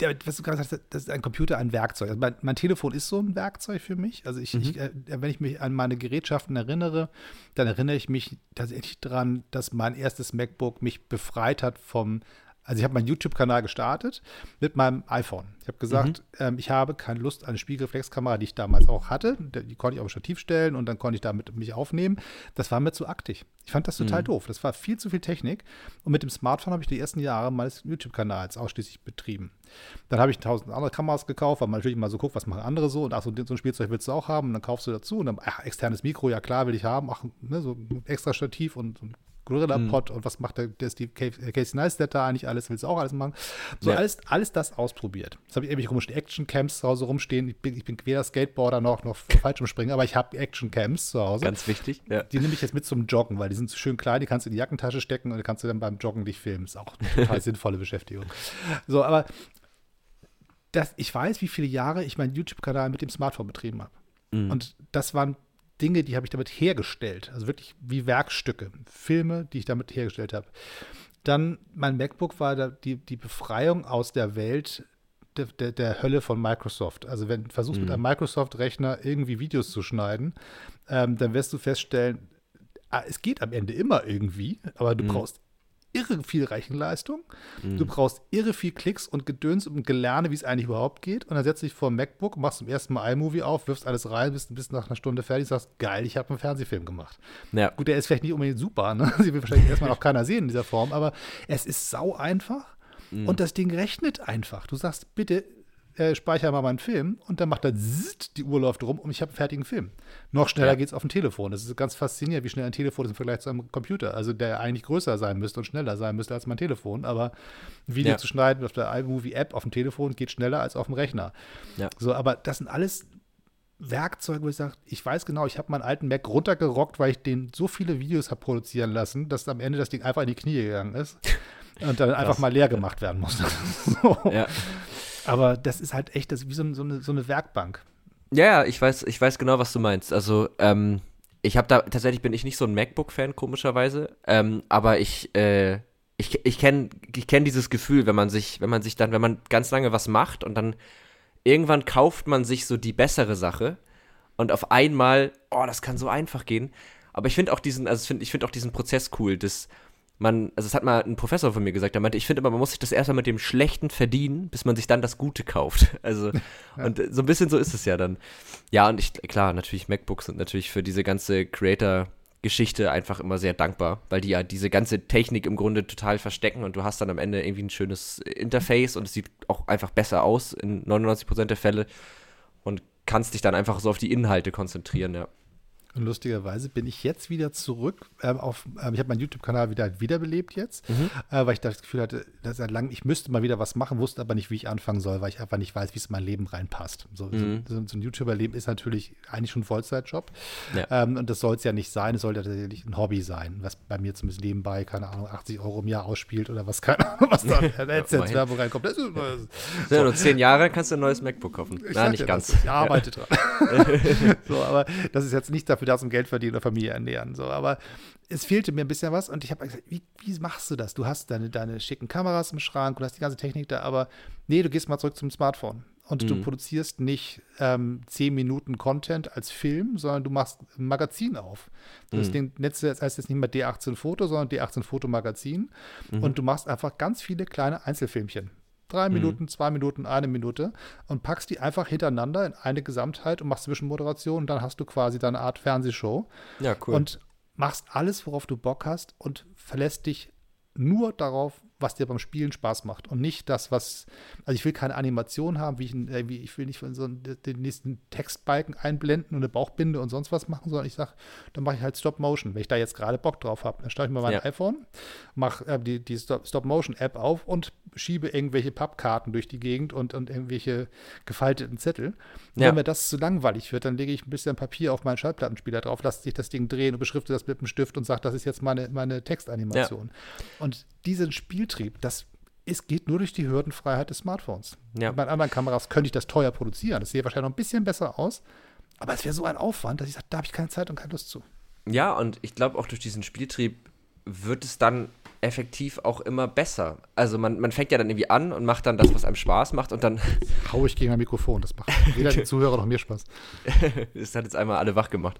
der, was du gerade sagst, das ist ein Computer ein Werkzeug. Also mein, mein, Telefon ist so ein Werkzeug für mich. Also ich, mhm. ich äh, wenn ich mich an meine Gerätschaften erinnere, dann erinnere ich mich tatsächlich daran, dass mein erstes MacBook mich befreit hat vom also ich habe meinen YouTube-Kanal gestartet mit meinem iPhone. Ich habe gesagt, mhm. ähm, ich habe keine Lust, eine Spiegelreflexkamera, die ich damals auch hatte, die konnte ich auf ein Stativ stellen und dann konnte ich damit mich aufnehmen. Das war mir zu aktig. Ich fand das total mhm. doof. Das war viel zu viel Technik. Und mit dem Smartphone habe ich die ersten Jahre meines YouTube-Kanals ausschließlich betrieben. Dann habe ich tausend andere Kameras gekauft, weil man natürlich mal so guckt, was machen andere so. Und ach, so, so ein Spielzeug willst du auch haben. Und dann kaufst du dazu. Und dann, ach, externes Mikro, ja klar, will ich haben. Ach, ne, so ein extra Stativ und, und Gorilla-Pod mhm. und was macht der, der Steve äh, Casey Neistat da eigentlich alles, willst du auch alles machen. So ja. alles, alles das ausprobiert. Jetzt habe ich irgendwelche komischen Action-Camps zu Hause rumstehen. Ich bin, ich bin quer Skateboarder noch, noch falsch umspringen, aber ich habe Action-Camps zu Hause. Ganz wichtig, ja. Die nehme ich jetzt mit zum Joggen, weil die sind schön klein, die kannst du in die Jackentasche stecken und die kannst du dann beim Joggen dich filmen. Ist auch eine total sinnvolle Beschäftigung. So, aber das, ich weiß, wie viele Jahre ich meinen YouTube-Kanal mit dem Smartphone betrieben habe. Mhm. Und das waren Dinge, die habe ich damit hergestellt. Also wirklich wie Werkstücke, Filme, die ich damit hergestellt habe. Dann mein MacBook war da die, die Befreiung aus der Welt der, der, der Hölle von Microsoft. Also wenn du versuchst mhm. mit einem Microsoft-Rechner irgendwie Videos zu schneiden, ähm, dann wirst du feststellen, ah, es geht am Ende immer irgendwie, aber du mhm. brauchst irre viel Rechenleistung, mhm. du brauchst irre viel Klicks und Gedöns und Gelerne, wie es eigentlich überhaupt geht. Und dann setzt du dich vor ein MacBook, machst zum ersten Mal iMovie auf, wirfst alles rein, bist, bist nach einer Stunde fertig, sagst, geil, ich habe einen Fernsehfilm gemacht. Ja. Gut, der ist vielleicht nicht unbedingt super, ne? Sie will wahrscheinlich erstmal noch keiner sehen in dieser Form, aber es ist sau einfach. Mhm. Und das Ding rechnet einfach. Du sagst, bitte äh, speichere mal meinen Film und dann macht er zzzt, die Uhr läuft rum und ich habe einen fertigen Film. Noch schneller ja. geht es auf dem Telefon. Das ist ganz faszinierend, wie schnell ein Telefon ist im Vergleich zu einem Computer. Also der eigentlich größer sein müsste und schneller sein müsste als mein Telefon. Aber ein Video ja. zu schneiden auf der iMovie-App auf dem Telefon geht schneller als auf dem Rechner. Ja. So, aber das sind alles Werkzeuge, wo ich sage, ich weiß genau, ich habe meinen alten Mac runtergerockt, weil ich den so viele Videos habe produzieren lassen, dass am Ende das Ding einfach in die Knie gegangen ist und dann einfach mal leer gemacht werden musste. so. Ja. Aber das ist halt echt das ist wie so, so, eine, so eine Werkbank. Ja, ich weiß, ich weiß genau, was du meinst. Also, ähm, ich habe da, tatsächlich bin ich nicht so ein MacBook-Fan, komischerweise. Ähm, aber ich, äh, ich, ich kenne ich kenn dieses Gefühl, wenn man sich, wenn man sich dann, wenn man ganz lange was macht und dann irgendwann kauft man sich so die bessere Sache und auf einmal, oh, das kann so einfach gehen. Aber ich finde auch diesen, also ich finde auch diesen Prozess cool, dass man, also es hat mal ein Professor von mir gesagt, der meinte, ich finde immer, man muss sich das erstmal mit dem Schlechten verdienen, bis man sich dann das Gute kauft. Also, ja. und so ein bisschen so ist es ja dann. Ja, und ich, klar, natürlich, MacBooks sind natürlich für diese ganze Creator-Geschichte einfach immer sehr dankbar, weil die ja diese ganze Technik im Grunde total verstecken und du hast dann am Ende irgendwie ein schönes Interface und es sieht auch einfach besser aus in 99% der Fälle und kannst dich dann einfach so auf die Inhalte konzentrieren, ja. Und lustigerweise bin ich jetzt wieder zurück ähm, auf, ähm, ich habe meinen YouTube-Kanal wieder wiederbelebt jetzt, mhm. äh, weil ich das Gefühl hatte, dass seit langem, ich müsste mal wieder was machen, wusste aber nicht, wie ich anfangen soll, weil ich einfach nicht weiß, wie es in mein Leben reinpasst. So, mhm. so, so ein YouTuber-Leben ist natürlich eigentlich schon ein Vollzeitjob. Ja. Ähm, und das soll es ja nicht sein, es soll ja tatsächlich ein Hobby sein, was bei mir zumindest nebenbei, keine Ahnung, 80 Euro im Jahr ausspielt oder was, keine Ahnung, was da jetzt Werbung reinkommt. Das ist, das so. ja, nur zehn Jahre kannst du ein neues MacBook kaufen. Ich Nein, nicht ganz. ich arbeite dran. so, aber das ist jetzt nicht dafür da, zum Geld verdienen oder Familie ernähren. So, aber es fehlte mir ein bisschen was und ich habe gesagt, wie, wie, machst du das? Du hast deine, deine schicken Kameras im Schrank und hast die ganze Technik da, aber nee, du gehst mal zurück zum Smartphone. Und mhm. du produzierst nicht ähm, 10 Minuten Content als Film, sondern du machst ein Magazin auf. Das, mhm. Netz, das heißt jetzt nicht mehr D18 Foto, sondern D18 Foto Magazin. Mhm. Und du machst einfach ganz viele kleine Einzelfilmchen drei mhm. Minuten, zwei Minuten, eine Minute und packst die einfach hintereinander in eine Gesamtheit und machst Zwischenmoderation und dann hast du quasi deine Art Fernsehshow. Ja, cool. Und machst alles, worauf du Bock hast und verlässt dich nur darauf, was dir beim Spielen Spaß macht und nicht das, was, also ich will keine Animation haben, wie ich, irgendwie, ich will nicht so den nächsten Textbalken einblenden und eine Bauchbinde und sonst was machen, sondern ich sage, dann mache ich halt Stop Motion, wenn ich da jetzt gerade Bock drauf habe. Dann stelle ich mir mein ja. iPhone, mache äh, die, die Stop Motion App auf und schiebe irgendwelche Pappkarten durch die Gegend und, und irgendwelche gefalteten Zettel. Ja. Wenn mir das zu langweilig wird, dann lege ich ein bisschen Papier auf meinen Schallplattenspieler drauf, lasse sich das Ding drehen und beschrifte das mit einem Stift und sage, das ist jetzt meine, meine Textanimation. Ja. Und diesen Spieltrieb, das es geht nur durch die Hürdenfreiheit des Smartphones. Ja. Bei anderen Kameras könnte ich das teuer produzieren. Das sehe wahrscheinlich noch ein bisschen besser aus. Aber es wäre so ein Aufwand, dass ich sage, da habe ich keine Zeit und keine Lust zu. Ja, und ich glaube auch durch diesen Spieltrieb wird es dann effektiv auch immer besser. Also man, man fängt ja dann irgendwie an und macht dann das, was einem Spaß macht und dann. Hau ich gegen ein Mikrofon, das macht weder den Zuhörer noch mir Spaß. das hat jetzt einmal alle wach gemacht.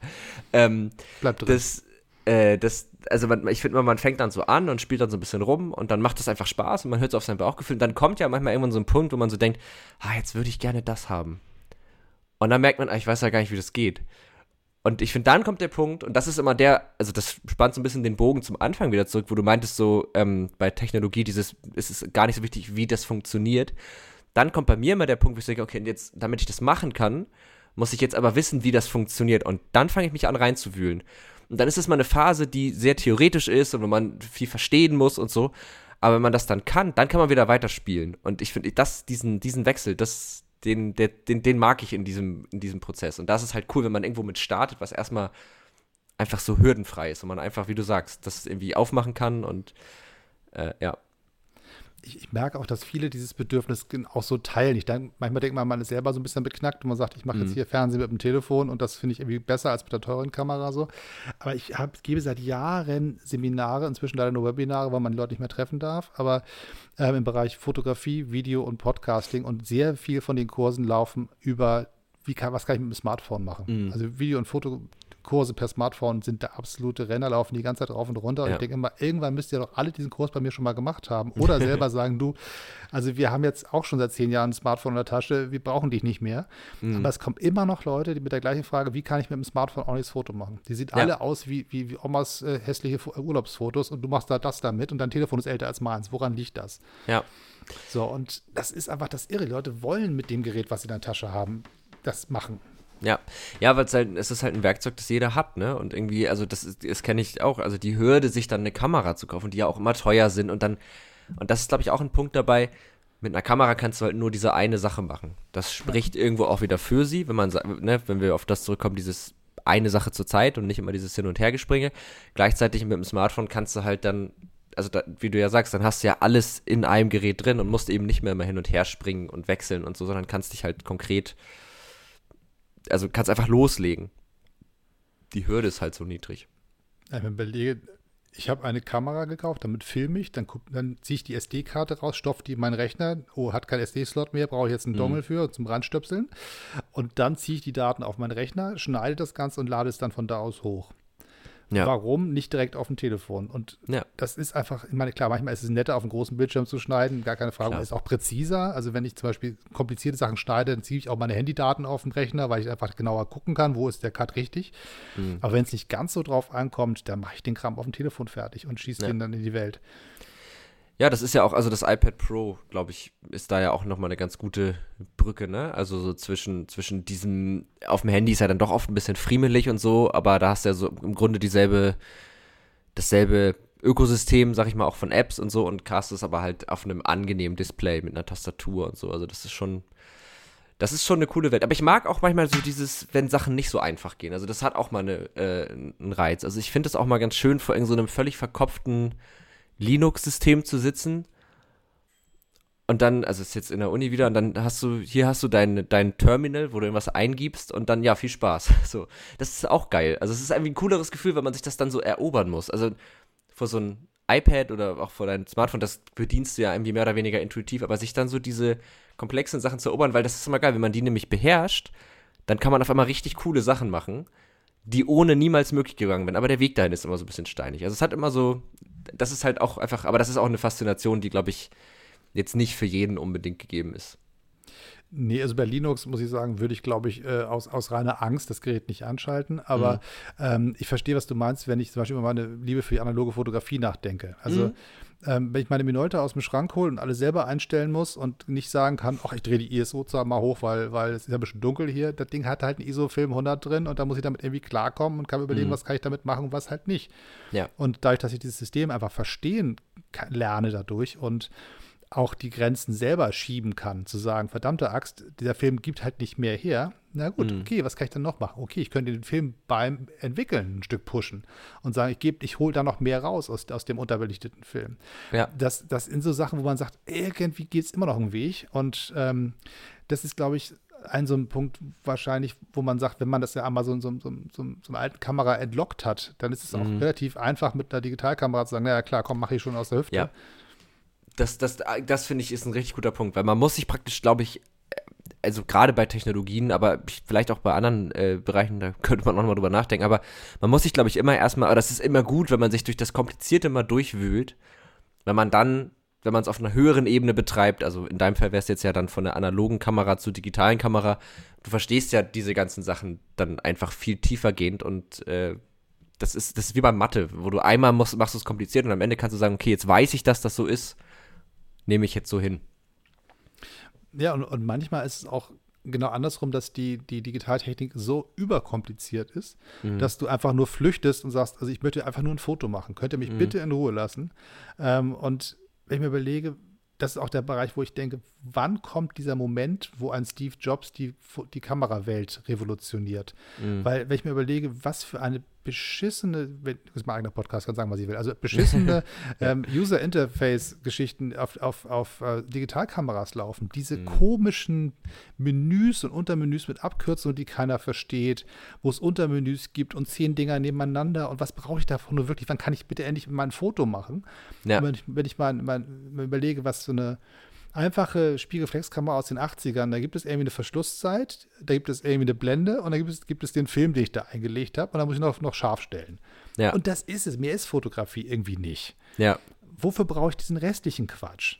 Ähm, Bleibt drin. Das, äh, das, also man, ich finde man fängt dann so an und spielt dann so ein bisschen rum und dann macht es einfach Spaß und man hört so auf sein Bauchgefühl und dann kommt ja manchmal irgendwann so ein Punkt, wo man so denkt, ah, jetzt würde ich gerne das haben. Und dann merkt man, ah, ich weiß ja gar nicht, wie das geht. Und ich finde, dann kommt der Punkt, und das ist immer der, also das spannt so ein bisschen den Bogen zum Anfang wieder zurück, wo du meintest, so ähm, bei Technologie, dieses, es ist gar nicht so wichtig, wie das funktioniert. Dann kommt bei mir immer der Punkt, wo ich sage, okay, jetzt, damit ich das machen kann, muss ich jetzt aber wissen, wie das funktioniert. Und dann fange ich mich an reinzuwühlen. Und dann ist es mal eine Phase, die sehr theoretisch ist und wo man viel verstehen muss und so. Aber wenn man das dann kann, dann kann man wieder weiterspielen. Und ich finde, diesen, diesen Wechsel, das, den, der, den, den mag ich in diesem, in diesem Prozess. Und das ist halt cool, wenn man irgendwo mit startet, was erstmal einfach so hürdenfrei ist und man einfach, wie du sagst, das irgendwie aufmachen kann und äh, ja ich, ich, merke auch, dass viele dieses Bedürfnis auch so teilen. Ich denk, manchmal denkt man, man ist selber so ein bisschen beknackt und man sagt, ich mache jetzt mhm. hier Fernsehen mit dem Telefon und das finde ich irgendwie besser als mit der teuren Kamera so. Aber ich hab, gebe seit Jahren Seminare, inzwischen leider nur Webinare, weil man die Leute nicht mehr treffen darf, aber ähm, im Bereich Fotografie, Video und Podcasting und sehr viel von den Kursen laufen über, wie kann, was kann ich mit dem Smartphone machen? Mhm. Also Video und Foto Kurse per Smartphone sind der absolute Renner, laufen die ganze Zeit rauf und runter. Und Ja. ich denke immer, irgendwann müsst ihr doch alle diesen Kurs bei mir schon mal gemacht haben. Oder selber sagen, du, also wir haben jetzt auch schon seit zehn Jahren ein Smartphone in der Tasche, wir brauchen dich nicht mehr. Mhm. Aber es kommen immer noch Leute, die mit der gleichen Frage, wie kann ich mit dem Smartphone auch nicht das Foto machen? Die sieht Ja. alle aus wie, wie, wie Omas äh, hässliche Fo- Urlaubsfotos und du machst da das damit und dein Telefon ist älter als meins. Woran liegt das? Ja. So, und das ist einfach das Irre. Die Leute wollen mit dem Gerät, was sie in der Tasche haben, das machen. Ja, ja, weil es halt, es ist halt ein Werkzeug, das jeder hat, ne? Und irgendwie, also das ist, das kenne ich auch, also die Hürde, sich dann eine Kamera zu kaufen, die ja auch immer teuer sind und dann, und das ist, glaube ich, auch ein Punkt dabei, mit einer Kamera kannst du halt nur diese eine Sache machen. Das spricht irgendwo auch wieder für sie, wenn man, ne, wenn wir auf das zurückkommen, dieses eine Sache zur Zeit und nicht immer dieses Hin- und Hergespringe. Gleichzeitig mit dem Smartphone kannst du halt dann, also da, wie du ja sagst, dann hast du ja alles in einem Gerät drin und musst eben nicht mehr immer hin und her springen und wechseln und so, sondern kannst dich halt konkret also kannst einfach loslegen. Die Hürde ist halt so niedrig. Ich überlege, ich habe eine Kamera gekauft, damit filme ich, dann, dann ziehe ich die SD-Karte raus, stopfe die in meinen Rechner. Oh, hat kein SD-Slot mehr, brauche ich jetzt einen Dongle für zum Ranstöpseln. Und dann ziehe ich die Daten auf meinen Rechner, schneide das Ganze und lade es dann von da aus hoch. Ja. Warum nicht direkt auf dem Telefon? Und Ja. das ist einfach, ich meine, klar, manchmal ist es netter, auf einem großen Bildschirm zu schneiden, gar keine Frage, Klar. aber ist auch präziser. Also wenn ich zum Beispiel komplizierte Sachen schneide, dann ziehe ich auch meine Handydaten auf den Rechner, weil ich einfach genauer gucken kann, wo ist der Cut richtig. Mhm. Aber wenn es nicht ganz so drauf ankommt, dann mache ich den Kram auf dem Telefon fertig und schieße Ja. den dann in die Welt. Ja, das ist ja auch, also das iPad Pro, glaube ich, ist da ja auch nochmal eine ganz gute Brücke, ne? Also so zwischen, zwischen diesem, auf dem Handy ist ja dann doch oft ein bisschen friemelig und so, aber da hast du ja so im Grunde dieselbe, dasselbe Ökosystem, sag ich mal, auch von Apps und so und cast es aber halt auf einem angenehmen Display mit einer Tastatur und so. Also das ist schon, das ist schon eine coole Welt. Aber ich mag auch manchmal so dieses, wenn Sachen nicht so einfach gehen. Also das hat auch mal eine, äh, einen Reiz. Also ich finde es auch mal ganz schön, vor irgend so völlig verkopften Linux-System zu sitzen. Und dann, also ist jetzt in der Uni wieder, und dann hast du, hier hast du dein, dein Terminal, wo du irgendwas eingibst und dann, ja, viel Spaß. So, das ist auch geil. Also es ist irgendwie ein cooleres Gefühl, wenn man sich das dann so erobern muss. Also vor so ein iPad oder auch vor deinem Smartphone, das bedienst du ja irgendwie mehr oder weniger intuitiv, aber sich dann so diese komplexen Sachen zu erobern, weil das ist immer geil, wenn man die nämlich beherrscht, dann kann man auf einmal richtig coole Sachen machen, die ohne niemals möglich gegangen wären. Aber der Weg dahin ist immer so ein bisschen steinig. Also es hat immer so, das ist halt auch einfach, aber das ist auch eine Faszination, die, glaube ich, jetzt nicht für jeden unbedingt gegeben ist. Nee, also bei Linux muss ich sagen, würde ich, glaube ich, äh, aus, aus reiner Angst das Gerät nicht anschalten. Aber ähm, ich verstehe, was du meinst, wenn ich zum Beispiel über meine Liebe für die analoge Fotografie nachdenke. Also ähm, wenn ich meine Minolta aus dem Schrank hole und alles selber einstellen muss und nicht sagen kann, ach, ich drehe die ISO-Zahl mal hoch, weil, weil es ist ja ein bisschen dunkel hier. Das Ding hat halt einen ISO-Film 100 drin und da muss ich damit irgendwie klarkommen und kann mir überlegen, was kann ich damit machen und was halt nicht. Ja. Und dadurch, dass ich dieses System einfach verstehen kann, lerne dadurch und auch die Grenzen selber schieben kann, zu sagen, verdammte Axt, dieser Film gibt halt nicht mehr her. Na gut, okay, was kann ich dann noch machen? Okay, ich könnte den Film beim Entwickeln ein Stück pushen und sagen, ich gebe, ich hole da noch mehr raus aus, aus dem unterbelichteten Film. Ja. Das, das sind so Sachen, wo man sagt, irgendwie geht es immer noch einen Weg. Und ähm, das ist, glaube ich, ein so ein Punkt wahrscheinlich, wo man sagt, wenn man das ja einmal so, so, so, so, so eine alten Kamera entlockt hat, dann ist es auch relativ einfach mit einer Digitalkamera zu sagen, naja klar, komm, mache ich schon aus der Hüfte. Ja. Das, das, das finde ich ist ein richtig guter Punkt, weil man muss sich praktisch, glaube ich, äh, also gerade bei Technologien, aber vielleicht auch bei anderen äh, Bereichen, da könnte man auch nochmal drüber nachdenken, aber man muss sich, glaube ich, immer erstmal, aber das ist immer gut, wenn man sich durch das Komplizierte mal durchwühlt, wenn man dann, wenn man es auf einer höheren Ebene betreibt, also in deinem Fall wäre es jetzt ja dann von der analogen Kamera zur digitalen Kamera, du verstehst ja diese ganzen Sachen dann einfach viel tiefergehend und äh, das ist, das ist wie beim Mathe, wo du einmal musst, machst du es kompliziert und am Ende kannst du sagen, okay, jetzt weiß ich, dass das so ist, nehme ich jetzt so hin. Ja, und, und manchmal ist es auch genau andersrum, dass die, die Digitaltechnik so überkompliziert ist, dass du einfach nur flüchtest und sagst, also ich möchte einfach nur ein Foto machen, könnt ihr mich bitte in Ruhe lassen? Ähm, und wenn ich mir überlege, das ist auch der Bereich, wo ich denke, wann kommt dieser Moment, wo ein Steve Jobs die, die Kamerawelt revolutioniert? Weil, wenn ich mir überlege, was für eine beschissene, wenn, ist mein eigener Podcast, kann sagen, was ich will, also beschissene ähm, User-Interface-Geschichten auf, auf, auf äh, Digitalkameras laufen, diese komischen Menüs und Untermenüs mit Abkürzungen, die keiner versteht, wo es Untermenüs gibt und zehn Dinger nebeneinander und was brauche ich davon nur wirklich, wann kann ich bitte endlich mein Foto machen? Ja. Wenn ich, wenn ich mal, mal, mal überlege, was so eine einfache Spiegelreflexkamera aus den 80ern. Da gibt es irgendwie eine Verschlusszeit, da gibt es irgendwie eine Blende und da gibt es, gibt es den Film, den ich da eingelegt habe und da muss ich noch, noch scharf stellen. Ja. Und das ist es. Mir ist Fotografie irgendwie nicht. Ja. Wofür brauche ich diesen restlichen Quatsch?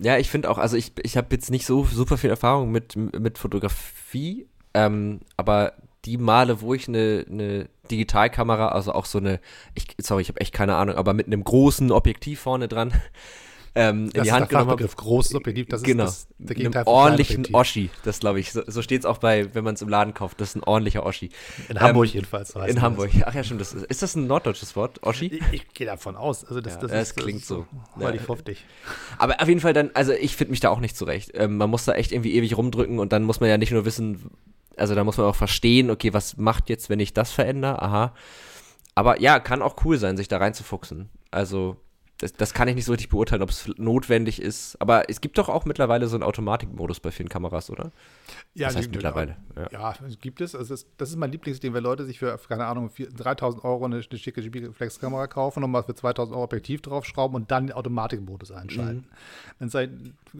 Ja, ich finde auch, also ich, ich habe jetzt nicht so super viel Erfahrung mit, mit Fotografie, ähm, aber die Male, wo ich eine, eine Digitalkamera, also auch so eine, ich, sorry, ich habe echt keine Ahnung, aber mit einem großen Objektiv vorne dran, ähm, in Das die ist Hand der genommen habe. Fachbegriff, großes Objektiv, das genau, ist das, der einem Gegenteil von ordentlichen. Oschi, das glaube ich, so, so steht es auch bei, wenn man es im Laden kauft, das ist ein ordentlicher Oschi. In Hamburg Ähm, jedenfalls. heißt In das. Hamburg, ach ja, stimmt, das ist, ist das ein norddeutsches Wort, Oschi? Ich, ich gehe davon aus. Also das, Ja, das, das ist, klingt ist so. Weil Ja. ich hoffe dich. Aber auf jeden Fall dann, also ich finde mich da auch nicht zurecht. Ähm, man muss da echt irgendwie ewig rumdrücken und dann muss man ja nicht nur wissen, also da muss man auch verstehen, okay, was macht jetzt, wenn ich das verändere? Aha. Aber ja, kann auch cool sein, sich da reinzufuchsen. Also das, das kann ich nicht so richtig beurteilen, ob es notwendig ist. Aber es gibt doch auch mittlerweile so einen Automatikmodus bei vielen Kameras, oder? Ja, Das heißt gibt- mittlerweile, ja. Ja. es gibt es. Also das, das ist mein Lieblingsding, wenn Leute sich für, keine Ahnung, 4 3000 Euro eine, eine schicke Spiegelreflexkamera kaufen und mal für 2000 Euro Objektiv draufschrauben und dann den Automatikmodus einschalten. Mhm. Dann sei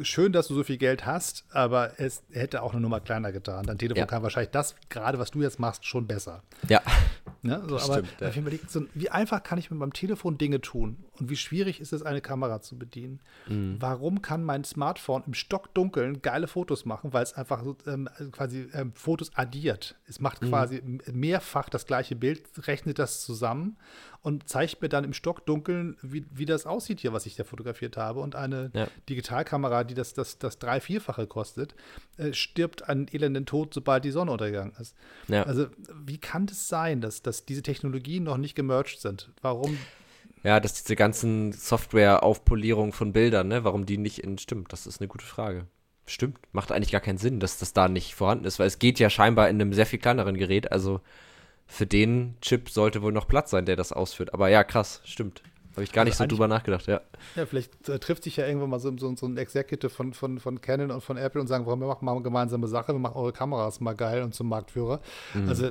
schön, dass du so viel Geld hast, aber es hätte auch eine Nummer kleiner getan. Dein Telefon Ja. kann wahrscheinlich das, gerade was du jetzt machst, schon besser. Ja. Ne? So, aber stimmt, ja. überlegt, so, wie einfach kann ich mit meinem Telefon Dinge tun und wie schwierig ist es, eine Kamera zu bedienen? Mhm. Warum kann mein Smartphone im Stockdunkeln geile Fotos machen, weil es einfach ähm, quasi ähm, Fotos addiert? Es macht Mhm. quasi mehrfach das gleiche Bild, rechnet das zusammen und zeigt mir dann im Stockdunkeln, wie, wie das aussieht hier, was ich da fotografiert habe. Und eine Ja. Digitalkamera, die das, das, das drei-, vierfache kostet, äh, stirbt einen elenden Tod, sobald die Sonne untergegangen ist. Ja. Also, wie kann das sein, dass, dass diese Technologien noch nicht gemerged sind? Warum? Ja, dass diese ganzen Software-Aufpolierungen von Bildern, ne, warum die nicht in. Stimmt, das ist eine gute Frage. Stimmt, macht eigentlich gar keinen Sinn, dass das da nicht vorhanden ist, weil es geht ja scheinbar in einem sehr viel kleineren Gerät. Also für den Chip sollte wohl noch Platz sein, der das ausführt. Aber ja, krass, stimmt. Habe ich gar Also nicht so eigentlich- drüber nachgedacht, ja. Ja, vielleicht äh, trifft sich ja irgendwann mal so, so, so ein Executive von, von, von Canon und von Apple und sagen, warum wir machen mal gemeinsame Sache, wir machen eure Kameras mal geil und zum Marktführer. Also,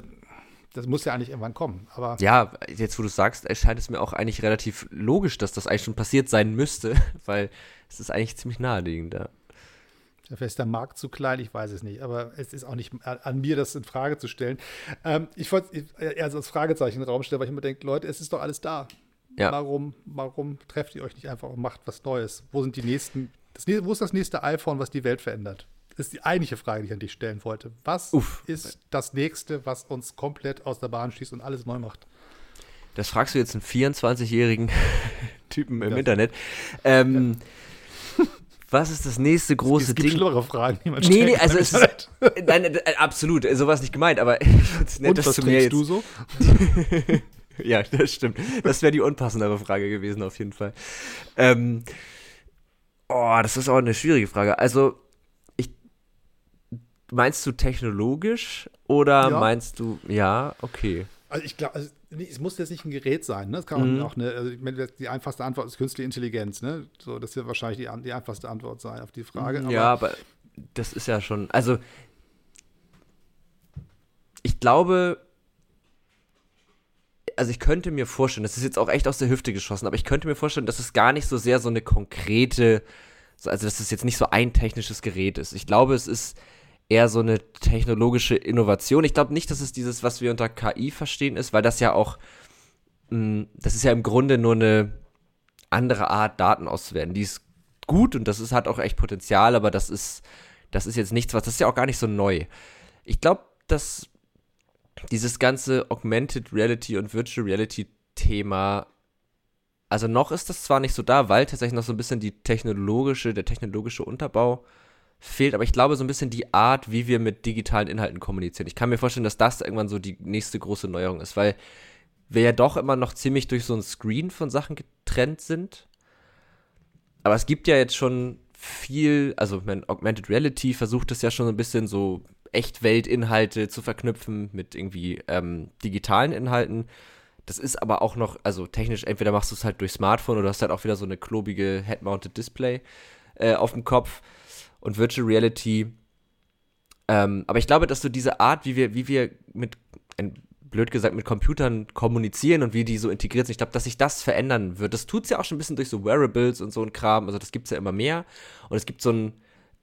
das muss ja eigentlich irgendwann kommen. Aber Ja, jetzt wo du sagst, erscheint es mir auch eigentlich relativ logisch, dass das eigentlich schon passiert sein müsste, weil es ist eigentlich ziemlich naheliegend, ja. Dafür ist der Markt zu klein, ich weiß es nicht. Aber es ist auch nicht an, mir, das in Frage zu stellen. Ähm, ich wollte eher so als Fragezeichen in den Raum stellen, weil ich immer denke, Leute, es ist doch alles da. Ja. Warum, warum trefft ihr euch nicht einfach und macht was Neues? Wo sind die nächsten, das, wo ist das nächste iPhone, was die Welt verändert? Das ist die eigentliche Frage, die ich an dich stellen wollte. Was Uff. ist das nächste, was uns komplett aus der Bahn schießt und alles neu macht? Das fragst du jetzt einen 24-jährigen Typen im Das- Internet. Ähm, was ist das nächste große es gibt Ding? schlimmere Fragen, die man Nee, nee, also es ist, nein, äh, absolut, äh, sowas nicht gemeint, aber nett, Und was du mir trinkst jetzt, du so? ja, das stimmt, das wäre die unpassendere Frage gewesen auf jeden Fall. Ähm, oh, das ist auch eine schwierige Frage. Also, meinst du technologisch oder Ja. meinst du, ja, okay. Also ich glaube, also, nee, es muss jetzt nicht ein Gerät sein. Ne? Es kann Mhm. auch eine, also ich meine, die einfachste Antwort ist künstliche Intelligenz. Ne? So, das wird wahrscheinlich die, die einfachste Antwort sein auf die Frage. Aber ja, aber das ist ja schon, also ich glaube, also ich könnte mir vorstellen, das ist jetzt auch echt aus der Hüfte geschossen, aber ich könnte mir vorstellen, dass es gar nicht so sehr so eine konkrete, so- also dass es jetzt nicht so ein technisches Gerät ist. Ich glaube, es ist eher so eine technologische Innovation. Ich glaube nicht, dass es dieses, was wir unter KI verstehen, ist, weil das ja auch, mh, das ist ja im Grunde nur eine andere Art, Daten auszuwerten. Die ist gut und das ist, hat auch echt Potenzial, aber das ist, das ist jetzt nichts, was, das ist ja auch gar nicht so neu. Ich glaube, dass dieses ganze Augmented Reality und Virtual Reality Thema, also noch ist das zwar nicht so da, weil tatsächlich noch so ein bisschen die technologische, der technologische Unterbau fehlt, aber ich glaube so ein bisschen die Art, wie wir mit digitalen Inhalten kommunizieren. Ich kann mir vorstellen, dass das irgendwann so die nächste große Neuerung ist, weil wir ja doch immer noch ziemlich durch so ein Screen von Sachen getrennt sind. Aber es gibt ja jetzt schon viel, also mein Augmented Reality versucht es ja schon so ein bisschen so Echtweltinhalte zu verknüpfen mit irgendwie ähm, digitalen Inhalten. Das ist aber auch noch, also technisch, entweder machst du es halt durch Smartphone oder hast halt auch wieder so eine klobige Head-Mounted Display äh, auf dem Kopf und Virtual Reality. Ähm, aber ich glaube, dass du diese Art, wie wir, wie wir mit blöd gesagt, mit Computern kommunizieren und wie die so integriert sind. Ich glaube, dass sich das verändern wird. Das tut es ja auch schon ein bisschen durch so Wearables und so ein Kram. Also das gibt es ja immer mehr. Und es gibt so einen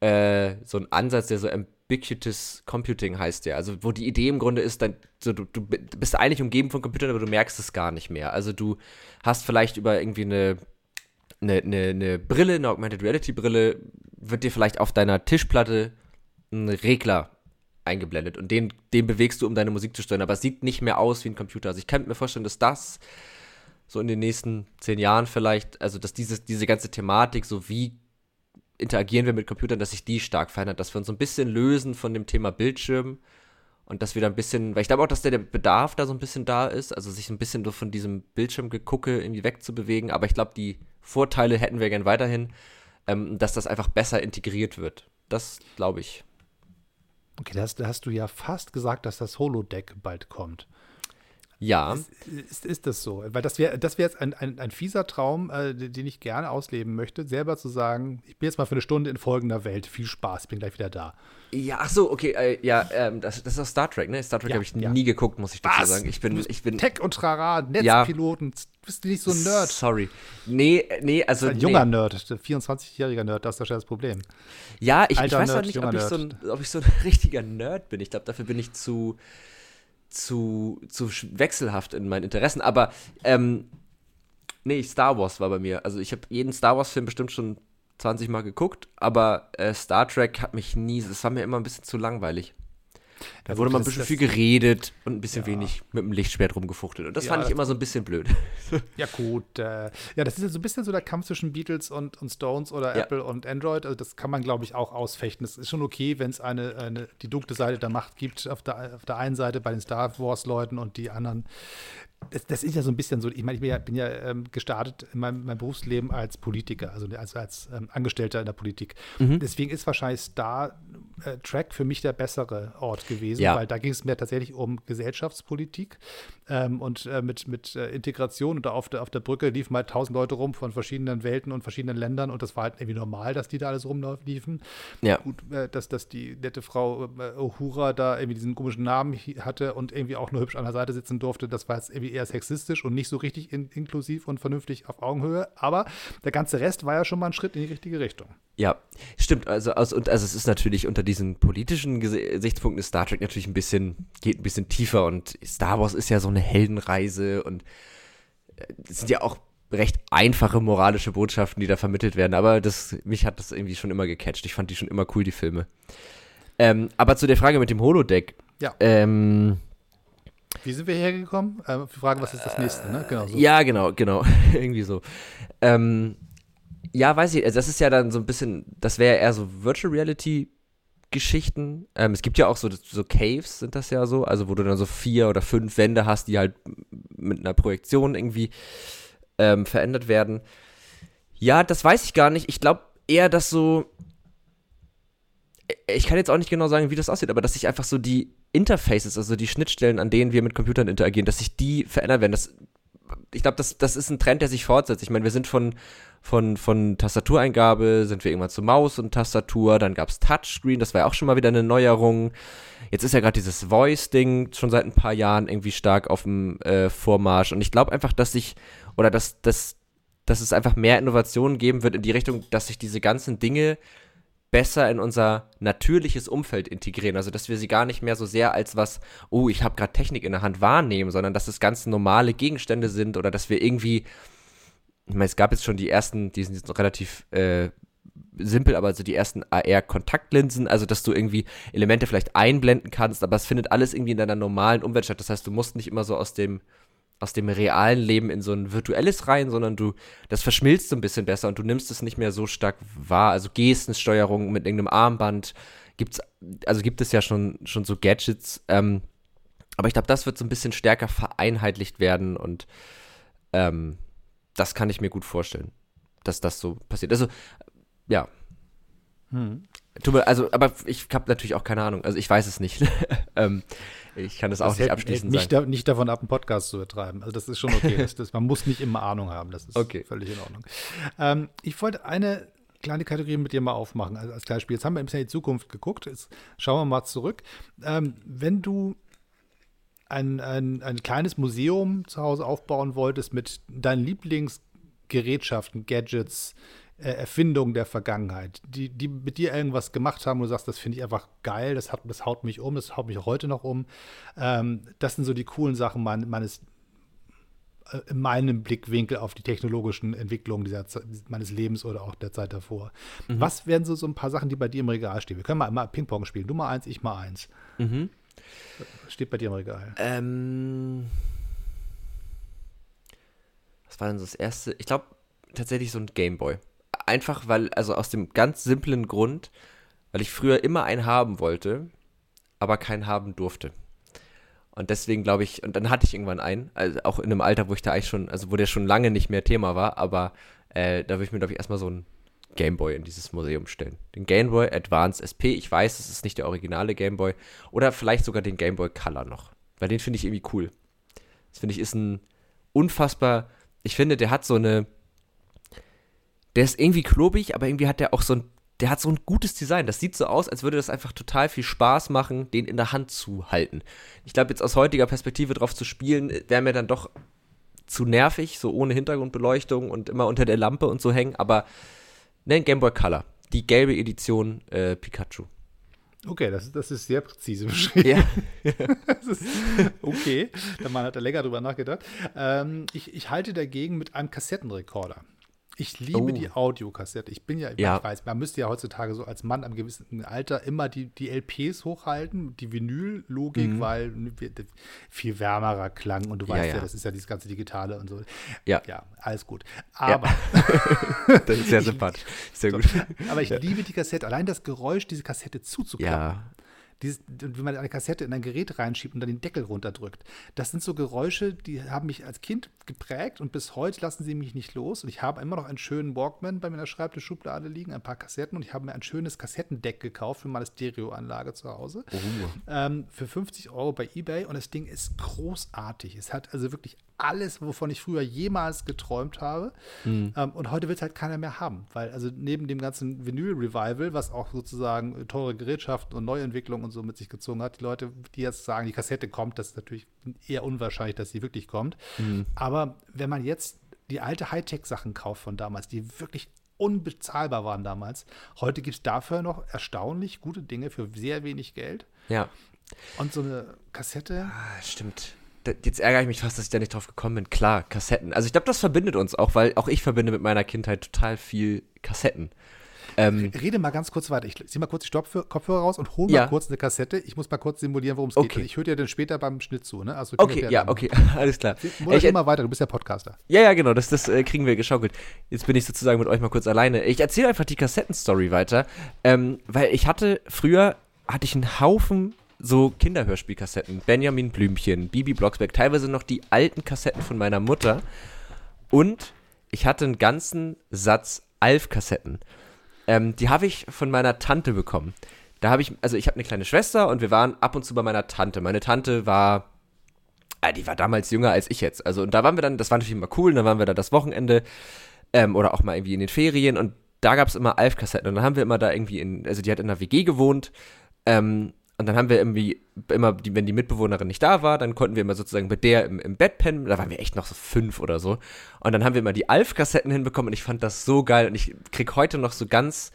äh, so Ansatz, der so Ubiquitous Computing heißt der. Also wo die Idee im Grunde ist, dann, so, du, du bist eigentlich umgeben von Computern, aber du merkst es gar nicht mehr. Also du hast vielleicht über irgendwie eine, eine, eine, eine Brille, eine Augmented Reality Brille, wird dir vielleicht auf deiner Tischplatte ein Regler eingeblendet und den, den bewegst du, um deine Musik zu steuern, aber es sieht nicht mehr aus wie ein Computer. Also ich kann mir vorstellen, dass das so in den nächsten zehn Jahren vielleicht, also dass dieses, diese ganze Thematik, so wie interagieren wir mit Computern, dass sich die stark verändert, dass wir uns so ein bisschen lösen von dem Thema Bildschirm und dass wir da ein bisschen, weil ich glaube auch, dass der, Bedarf da so ein bisschen da ist, also sich ein bisschen so von diesem Bildschirmgegucke irgendwie wegzubewegen, aber ich glaube, die Vorteile hätten wir gern weiterhin, ähm, dass das einfach besser integriert wird. Das glaube ich. Okay, da hast, da hast, du ja fast gesagt, dass das Holodeck bald kommt. Ja. Ist, ist, ist, das so? Weil das wäre das wär jetzt ein, ein, ein fieser Traum, äh, den ich gerne ausleben möchte, selber zu sagen, ich bin jetzt mal für eine Stunde in folgender Welt. Viel Spaß, bin gleich wieder da. Ja, ach so, okay, äh, ja, ähm, das, das ist auch Star Trek, ne? Star Trek ja, habe ich ja. nie geguckt, muss ich dazu Was? sagen. Ich bin, ich bin Tech und Trara, Netzpiloten, ja. bist du nicht so ein Nerd? Sorry. Nee, nee, also ein junger nee. Nerd, 24-jähriger Nerd, das ist ja das Problem. Ja, ich, ich weiß Nerd, auch nicht, ob ich, so ein, ob ich so ein richtiger Nerd bin. Ich glaube, dafür bin ich zu zu, zu wechselhaft in meinen Interessen. Aber, ähm, nee, Star Wars war bei mir. Also ich habe jeden Star Wars-Film bestimmt schon 20 Mal geguckt, aber äh, Star Trek hat mich nie, das war mir immer ein bisschen zu langweilig. Da wurde mal ein bisschen viel geredet und ein bisschen ja. wenig mit dem Lichtschwert rumgefuchtelt. Und das ja, fand ich immer so ein bisschen blöd. Ja, gut. Äh, ja, das ist ja so ein bisschen so der Kampf zwischen Beatles und, und Stones oder ja. Apple und Android. Also das kann man, glaube ich, auch ausfechten. Es ist schon okay, wenn es eine, eine, die dunkle Seite der Macht gibt, auf der, auf der einen Seite bei den Star Wars-Leuten und die anderen das, das, ist ja so ein bisschen so, ich meine, ich bin ja, bin ja ähm, gestartet in meinem, meinem, Berufsleben als Politiker, also als, als ähm, Angestellter in der Politik. Mhm. Deswegen ist wahrscheinlich Star äh, Track für mich der bessere Ort gewesen, ja. weil da ging es mir tatsächlich um Gesellschaftspolitik ähm, und äh, mit, mit äh, Integration. Und auf der, auf der Brücke liefen mal tausend Leute rum von verschiedenen Welten und verschiedenen Ländern und das war halt irgendwie normal, dass die da alles rumliefen. Ja. Gut, äh, dass, dass die nette Frau äh, Uhura da irgendwie diesen komischen Namen hatte und irgendwie auch nur hübsch an der Seite sitzen durfte, das war jetzt irgendwie eher sexistisch und nicht so richtig in, inklusiv und vernünftig auf Augenhöhe. Aber der ganze Rest war ja schon mal ein Schritt in die richtige Richtung. Ja, stimmt. Also, also, und, also es ist natürlich unter diesen politischen Gesichtspunkten ist Star Trek natürlich ein bisschen, geht ein bisschen tiefer und Star Wars ist ja so eine Heldenreise und äh, es sind ja auch recht einfache moralische Botschaften, die da vermittelt werden. Aber das, mich hat das irgendwie schon immer gecatcht. Ich fand die schon immer cool, die Filme. Ähm, aber zu der Frage mit dem Holodeck. Ja. Ähm, wie sind wir hergekommen? Äh, wir fragen, was ist das nächste, ne? Genau so. Ja, genau, genau. Irgendwie so. Ähm, ja, weiß ich, also das ist ja dann so ein bisschen, das wäre eher so Virtual Reality Geschichten. Ähm, es gibt ja auch so, so Caves, sind das ja so, also wo du dann so vier oder fünf Wände hast, die halt mit einer Projektion irgendwie ähm, verändert werden. Ja, das weiß ich gar nicht. Ich glaube eher, dass so. Ich kann jetzt auch nicht genau sagen, wie das aussieht, aber dass sich einfach so die Interfaces, also die Schnittstellen, an denen wir mit Computern interagieren, dass sich die verändern werden. Das, ich glaube, das, das ist ein Trend, der sich fortsetzt. Ich meine, wir sind von, von, von Tastatureingabe, sind wir irgendwann zu Maus und Tastatur, dann gab es Touchscreen, das war ja auch schon mal wieder eine Neuerung. Jetzt ist ja gerade dieses Voice-Ding schon seit ein paar Jahren irgendwie stark auf dem äh, Vormarsch. Und ich glaube einfach, dass sich, oder dass, dass, dass es einfach mehr Innovationen geben wird in die Richtung, dass sich diese ganzen Dinge besser in unser natürliches Umfeld integrieren. Also, dass wir sie gar nicht mehr so sehr als was, oh, ich habe gerade Technik in der Hand wahrnehmen, sondern dass es ganz normale Gegenstände sind oder dass wir irgendwie, ich meine, es gab jetzt schon die ersten, die sind jetzt noch relativ äh, simpel, aber so die ersten AR-Kontaktlinsen, also dass du irgendwie Elemente vielleicht einblenden kannst, aber es findet alles irgendwie in deiner normalen Umwelt statt. Das heißt, du musst nicht immer so aus dem aus dem realen Leben in so ein virtuelles rein, sondern du, das verschmilzt so ein bisschen besser und du nimmst es nicht mehr so stark wahr. Also Gestensteuerung mit irgendeinem Armband gibt's, also gibt es ja schon, schon so Gadgets, ähm, aber ich glaube, das wird so ein bisschen stärker vereinheitlicht werden und ähm, das kann ich mir gut vorstellen, dass das so passiert. Also, ja. Hm. Also, aber ich habe natürlich auch keine Ahnung. Also ich weiß es nicht. ähm, ich kann das, das auch nicht abschließend nicht. Da, nicht davon ab, einen Podcast zu betreiben. Also das ist schon okay. das, das, man muss nicht immer Ahnung haben. Das ist okay. völlig in Ordnung. Ähm, ich wollte eine kleine Kategorie mit dir mal aufmachen, also als Beispiel. Jetzt haben wir ein bisschen in die Zukunft geguckt. Jetzt schauen wir mal zurück. Ähm, wenn du ein, ein, ein kleines Museum zu Hause aufbauen wolltest mit deinen Lieblingsgerätschaften, Gadgets, äh, Erfindungen der Vergangenheit, die, die mit dir irgendwas gemacht haben und du sagst, das finde ich einfach geil, das, hat, das haut mich um, das haut mich auch heute noch um. Ähm, das sind so die coolen Sachen mein, meines äh, in meinem Blickwinkel auf die technologischen Entwicklungen dieser meines Lebens oder auch der Zeit davor. Mhm. Was wären so, so ein paar Sachen, die bei dir im Regal stehen? Wir können mal, mal Ping-Pong spielen. Du mal eins, ich mal eins. Mhm. Steht bei dir im Regal? Ähm, was war denn so das erste? Ich glaube tatsächlich so ein Gameboy. Einfach weil, also aus dem ganz simplen Grund, weil ich früher immer einen haben wollte, aber keinen haben durfte. Und deswegen glaube ich, und dann hatte ich irgendwann einen, also auch in einem Alter, wo ich da eigentlich schon, also wo der schon lange nicht mehr Thema war, aber äh, da würde ich mir, glaube ich, erstmal so einen Gameboy in dieses Museum stellen. Den Gameboy Advance SP, ich weiß, es ist nicht der originale Gameboy, oder vielleicht sogar den Gameboy Color noch, weil den finde ich irgendwie cool. Das finde ich ist ein unfassbar, ich finde, der hat so eine, der ist irgendwie klobig, aber irgendwie hat der auch so ein der hat so ein gutes Design. Das sieht so aus, als würde das einfach total viel Spaß machen, den in der Hand zu halten. Ich glaube, jetzt aus heutiger Perspektive drauf zu spielen, wäre mir dann doch zu nervig, so ohne Hintergrundbeleuchtung und immer unter der Lampe und so hängen. Aber ne, Game Boy Color, die gelbe Edition äh, Pikachu. Okay, das, das ist sehr präzise beschrieben. Ja. okay, der Mann hat da länger drüber nachgedacht. Ähm, ich, ich halte dagegen mit einem Kassettenrekorder. Ich liebe oh. die Audiokassette. Ich bin ja, ja, ich weiß, man müsste ja heutzutage so als Mann am gewissen Alter immer die, die LPs hochhalten, die Vinyl-Logik, mhm. weil viel wärmerer Klang und du ja, weißt ja. ja. das ist ja dieses ganze Digitale und so. Ja. Ja, alles gut. Aber. Das ist sehr sympathisch. Sehr gut. Aber ich liebe die Kassette. Allein das Geräusch, diese Kassette zuzuklappen. Ja. Dieses, wenn man eine Kassette in ein Gerät reinschiebt und dann den Deckel runterdrückt. Das sind so Geräusche, die haben mich als Kind geprägt und bis heute lassen sie mich nicht los. Und ich habe immer noch einen schönen Walkman bei mir in der Schreibtischschublade liegen, ein paar Kassetten und ich habe mir ein schönes Kassettendeck gekauft für meine Stereoanlage zu Hause. Oh. Ähm, für 50 Euro bei Ebay und das Ding ist großartig. Es hat also wirklich alles, wovon ich früher jemals geträumt habe. Mhm. Ähm, und heute wird es halt keiner mehr haben, weil also neben dem ganzen Vinyl-Revival, was auch sozusagen teure Gerätschaften und Neuentwicklungen und so mit sich gezogen hat, die Leute, die jetzt sagen, die Kassette kommt, das ist natürlich eher unwahrscheinlich, dass sie wirklich kommt. Mhm. Aber wenn man jetzt die alte Hightech-Sachen kauft von damals, die wirklich unbezahlbar waren damals, heute gibt es dafür noch erstaunlich gute Dinge für sehr wenig Geld. Ja. Und so eine Kassette. Ah, stimmt jetzt ärgere ich mich fast, dass ich da nicht drauf gekommen bin. Klar, Kassetten. Also ich glaube, das verbindet uns auch, weil auch ich verbinde mit meiner Kindheit total viel Kassetten. Ähm, Rede mal ganz kurz weiter. Ich ziehe mal kurz die Kopfhörer raus und hole mal ja. kurz eine Kassette. Ich muss mal kurz simulieren, worum es okay. geht. Ich höre dir dann später beim Schnitt zu. Ne? Also okay, ja, okay, alles klar. Ich immer weiter, du bist ja Podcaster. Ja, ja, genau, das, das äh, kriegen wir geschaukelt. Jetzt bin ich sozusagen mit euch mal kurz alleine. Ich erzähle einfach die Kassettenstory weiter, ähm, weil ich hatte früher hatte ich einen Haufen so Kinderhörspielkassetten. Benjamin Blümchen, Bibi Blocksberg, teilweise noch die alten Kassetten von meiner Mutter. Und ich hatte einen ganzen Satz Alf-Kassetten. Ähm, die habe ich von meiner Tante bekommen. Da habe ich, also ich habe eine kleine Schwester und wir waren ab und zu bei meiner Tante. Meine Tante war, äh, die war damals jünger als ich jetzt. Also und da waren wir dann, das war natürlich immer cool, und dann waren wir da das Wochenende ähm, oder auch mal irgendwie in den Ferien und da gab es immer Alf-Kassetten und dann haben wir immer da irgendwie in, also die hat in einer WG gewohnt ähm, und dann haben wir irgendwie immer, die, wenn die Mitbewohnerin nicht da war, dann konnten wir immer sozusagen mit der im, im Bett pennen. Da waren wir echt noch so fünf oder so. Und dann haben wir immer die Alf-Kassetten hinbekommen und ich fand das so geil. Und ich krieg heute noch so ganz,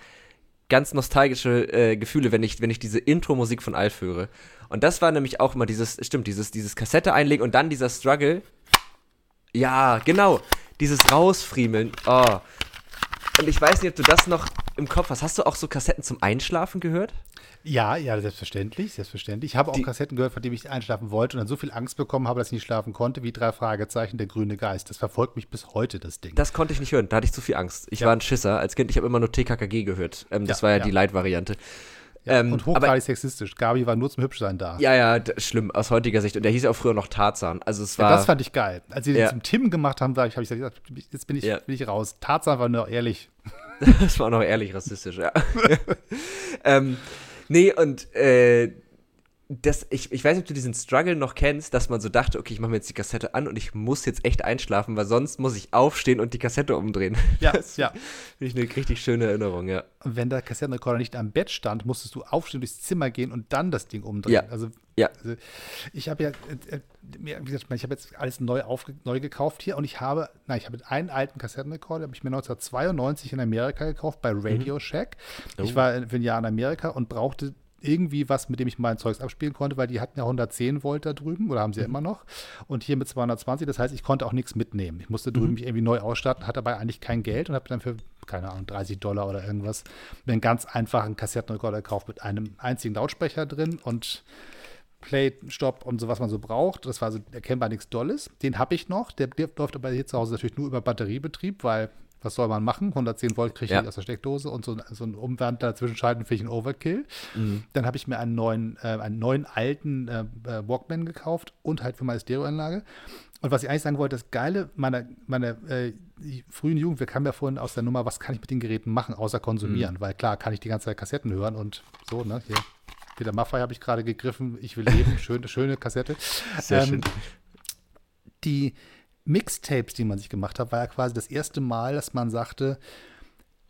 ganz nostalgische äh, Gefühle, wenn ich, wenn ich diese Intro-Musik von Alf höre. Und das war nämlich auch immer dieses, stimmt, dieses, dieses Kassette einlegen und dann dieser Struggle. Ja, genau. Dieses Rausfriemeln. Oh. Und ich weiß nicht, ob du das noch im Kopf hast. Hast du auch so Kassetten zum Einschlafen gehört? Ja, ja, selbstverständlich, selbstverständlich. Ich habe auch die, Kassetten gehört, von denen ich einschlafen wollte und dann so viel Angst bekommen habe, dass ich nicht schlafen konnte, wie drei Fragezeichen, der grüne Geist. Das verfolgt mich bis heute, das Ding. Das konnte ich nicht hören, da hatte ich zu viel Angst. Ich ja. war ein Schisser als Kind, ich habe immer nur TKKG gehört. Ähm, das ja, war ja, ja. die Light-Variante. Ja, ähm, und hochgradig aber, sexistisch. Gabi war nur zum Hübschsein da. Ja, ja, schlimm aus heutiger Sicht. Und der hieß ja auch früher noch Tarzan. Also es war. Ja, das fand ich geil. Als sie den zum Tim gemacht haben, habe ich gesagt, jetzt bin ich, bin ich raus. Tarzan war nur ehrlich. das war noch ehrlich rassistisch, ja. ähm, Nee, und äh, das, ich, ich weiß nicht, ob du diesen Struggle noch kennst, dass man so dachte, okay, ich mache mir jetzt die Kassette an und ich muss jetzt echt einschlafen, weil sonst muss ich aufstehen und die Kassette umdrehen. Ja, das ja. Finde ich eine richtig schöne Erinnerung, ja. Wenn der Kassettenrekorder nicht am Bett stand, musstest du aufstehen, durchs Zimmer gehen und dann das Ding umdrehen. Ja. Also, Ja. also ich habe ja, äh, äh, mir- wie gesagt, ich habe jetzt alles neu, aufge neu gekauft hier und ich habe, nein, ich habe einen alten Kassettenrekorder, habe ich mir 1992 in Amerika gekauft bei Radio Shack. Ich Oh. war für ein Jahr in Amerika und brauchte irgendwie was, mit dem ich mein Zeugs abspielen konnte, weil die hatten ja 110 Volt da drüben oder haben sie ja immer noch und hier mit 220, das heißt, ich konnte auch nichts mitnehmen. Ich musste drüben mich irgendwie neu ausstatten, hatte dabei eigentlich kein Geld und habe dann für, keine Ahnung, 30 Dollar oder irgendwas einen ganz einfachen Kassettenrekorder gekauft mit einem einzigen Lautsprecher drin und Play, Stop und so, was man so braucht. Das war so erkennbar nichts Dolles. Den habe ich noch. Der, der läuft aber hier zu Hause natürlich nur über Batteriebetrieb, weil was soll man machen? 110 Volt kriege ich Ja. aus der Steckdose und so, so ein Umwandler dazwischen schalten finde ich ein Overkill. Dann habe ich mir einen neuen, äh, einen neuen alten äh, äh, Walkman gekauft und halt für meine Stereoanlage. Und was ich eigentlich sagen wollte, das Geile meiner, meiner äh, frühen Jugend, wir kamen ja vorhin aus der Nummer, was kann ich mit den Geräten machen, außer konsumieren? Weil klar, kann ich die ganze Zeit Kassetten hören und so, ne? Hier, Peter Maffay habe ich gerade gegriffen, ich will leben, schöne, schöne Kassette. Sehr Ähm, schön. die Mixtapes, die man sich gemacht hat, war ja quasi das erste Mal, dass man sagte,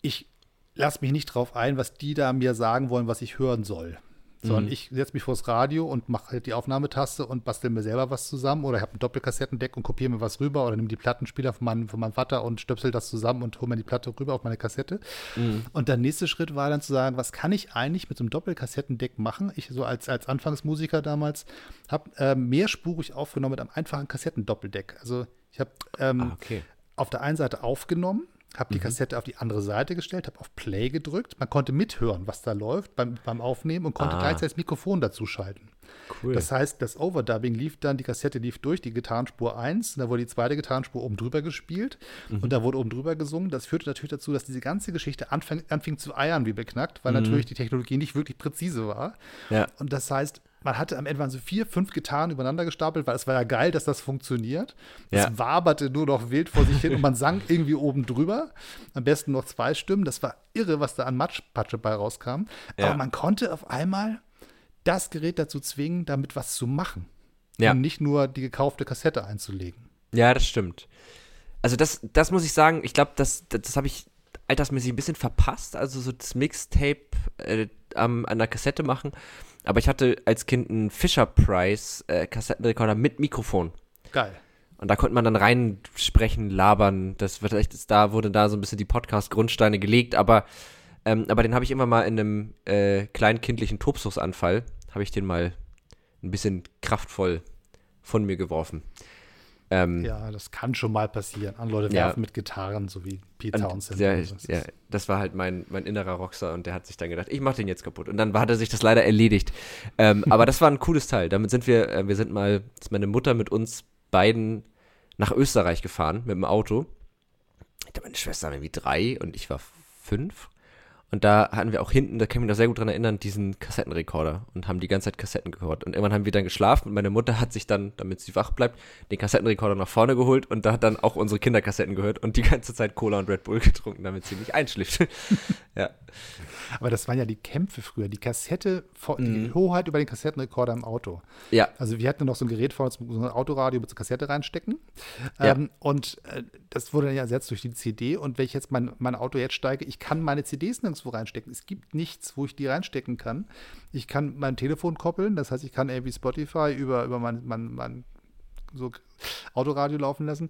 ich lasse mich nicht drauf ein, was die da mir sagen wollen, was ich hören soll. Sondern Mhm. ich setze mich vors Radio und mache halt die Aufnahmetaste und bastel mir selber was zusammen oder ich habe ein Doppelkassettendeck und kopiere mir was rüber oder nehme die Plattenspieler von meinem, von meinem Vater und stöpsel das zusammen und hole mir die Platte rüber auf meine Kassette. Mhm. Und der nächste Schritt war dann zu sagen, was kann ich eigentlich mit so einem Doppelkassettendeck machen? Ich so als, als Anfangsmusiker damals habe äh, mehrspurig aufgenommen mit einem einfachen Kassettendoppeldeck. Also ich habe ähm, Ah, okay. auf der einen Seite aufgenommen, habe die Kassette auf die andere Seite gestellt, habe auf Play gedrückt. Man konnte mithören, was da läuft beim, beim Aufnehmen und konnte Ah. gleichzeitig das Mikrofon dazu schalten. Cool. Das heißt, das Overdubbing lief dann, die Kassette lief durch, die Gitarrenspur 1, da wurde die zweite Gitarrenspur oben drüber gespielt Mhm. und da wurde oben drüber gesungen. Das führte natürlich dazu, dass diese ganze Geschichte anfing, anfing zu eiern wie beknackt, Mhm. weil natürlich die Technologie nicht wirklich präzise war. Ja. Und das heißt, man hatte am Ende waren so vier, fünf Gitarren übereinander gestapelt, weil es war ja geil, dass das funktioniert. Es Ja. waberte nur noch wild vor sich hin und man sang irgendwie oben drüber. Am besten noch zwei Stimmen. Das war irre, was da an Matschpatsche bei rauskam. Ja. Aber man konnte auf einmal das Gerät dazu zwingen, damit was zu machen. Ja. Und nicht nur die gekaufte Kassette einzulegen. Ja, das stimmt. Also das, das muss ich sagen, ich glaube, das, das, das habe ich altersmäßig ein bisschen verpasst, also so das Mixtape äh, am- an der Kassette machen. Aber ich hatte als Kind einen Fisher Price äh, Kassettenrekorder mit Mikrofon. Geil. Und da konnte man dann reinsprechen, labern. Das wird echt, ist da wurde da so ein bisschen die Podcast-Grundsteine gelegt, aber, ähm, aber den habe ich immer mal in einem äh, kleinen kindlichen Tobsuchtsanfall, habe ich den mal ein bisschen kraftvoll von mir geworfen. Ähm, Ja, das kann schon mal passieren. Andere Leute Ja. werfen mit Gitarren, so wie Pete Und Townsend. ja, so. Das ja, das war halt mein, mein innerer Rockstar und der hat sich dann gedacht, ich mach den jetzt kaputt. Und dann hat er sich das leider erledigt. ähm, aber das war ein cooles Teil. Damit sind wir, äh, wir sind mal, ist meine Mutter mit uns beiden nach Österreich gefahren mit dem Auto. Meine Schwester war irgendwie drei und ich war fünf. Und da hatten wir auch hinten, da kann ich mich noch sehr gut dran erinnern, diesen Kassettenrekorder und haben die ganze Zeit Kassetten gehört. Und irgendwann haben wir dann geschlafen und meine Mutter hat sich dann, damit sie wach bleibt, den Kassettenrekorder nach vorne geholt und da hat dann auch unsere Kinderkassetten gehört und die ganze Zeit Cola und Red Bull getrunken, damit sie nicht einschläft. ja. Aber das waren ja die Kämpfe früher. Die Kassette, vor- Mhm. die Hoheit über den Kassettenrekorder im Auto. Ja. Also wir hatten noch so ein Gerät vor uns, so ein Autoradio mit so Kassette reinstecken. Ja. Ähm, und äh, das wurde dann ja ersetzt durch die CD. Und wenn ich jetzt mein, mein Auto jetzt steige, ich kann meine CDs nirgendwo reinstecken. Es gibt nichts, wo ich die reinstecken kann. Ich kann mein Telefon koppeln, das heißt, ich kann irgendwie Spotify über, über mein, mein, mein so Autoradio laufen lassen.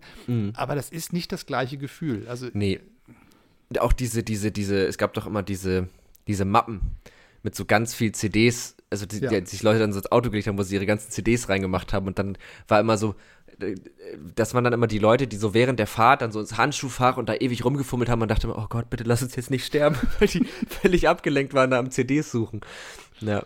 Aber das ist nicht das gleiche Gefühl. Also Nee. Auch diese, diese, diese, es gab doch immer diese, diese Mappen mit so ganz viel CDs, also die, Ja. die sich Leute dann so ins Auto gelegt haben, wo sie ihre ganzen CDs reingemacht haben und dann war immer so, das waren dann immer die Leute, die so während der Fahrt dann so ins Handschuhfach und da ewig rumgefummelt haben und dachte immer, oh Gott, bitte lass uns jetzt nicht sterben, weil die völlig abgelenkt waren da am CDs suchen. Ja.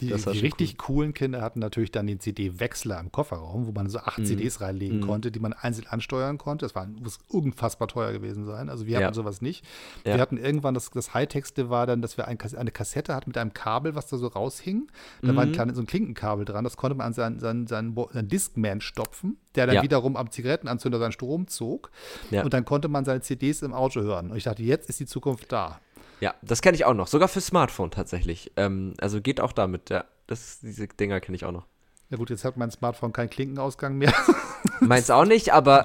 Die, die richtig coolen Kinder hatten natürlich dann den CD-Wechsler im Kofferraum, wo man so Mhm. acht CDs reinlegen konnte, die man einzeln ansteuern konnte. Das war muss unfassbar teuer gewesen sein. Also wir Ja. hatten sowas nicht. Ja. Wir hatten irgendwann, das, das Hightexte war dann, dass wir ein, eine Kassette hatten mit einem Kabel, was da so raushing. Da Mhm. war ein kleines, so ein Klinkenkabel dran. Das konnte man an seinen, seinen, seinen, seinen Discman stopfen, der dann Ja. wiederum am Zigarettenanzünder seinen Strom zog. Und dann konnte man seine CDs im Auto hören. Und ich dachte, jetzt ist die Zukunft da. Ja, das kenne ich auch noch. Sogar für Smartphone tatsächlich. Ähm, also geht auch damit, ja. Das, diese Dinger kenne ich auch noch. Ja gut, jetzt hat mein Smartphone keinen Klinkenausgang mehr. Meins auch nicht, aber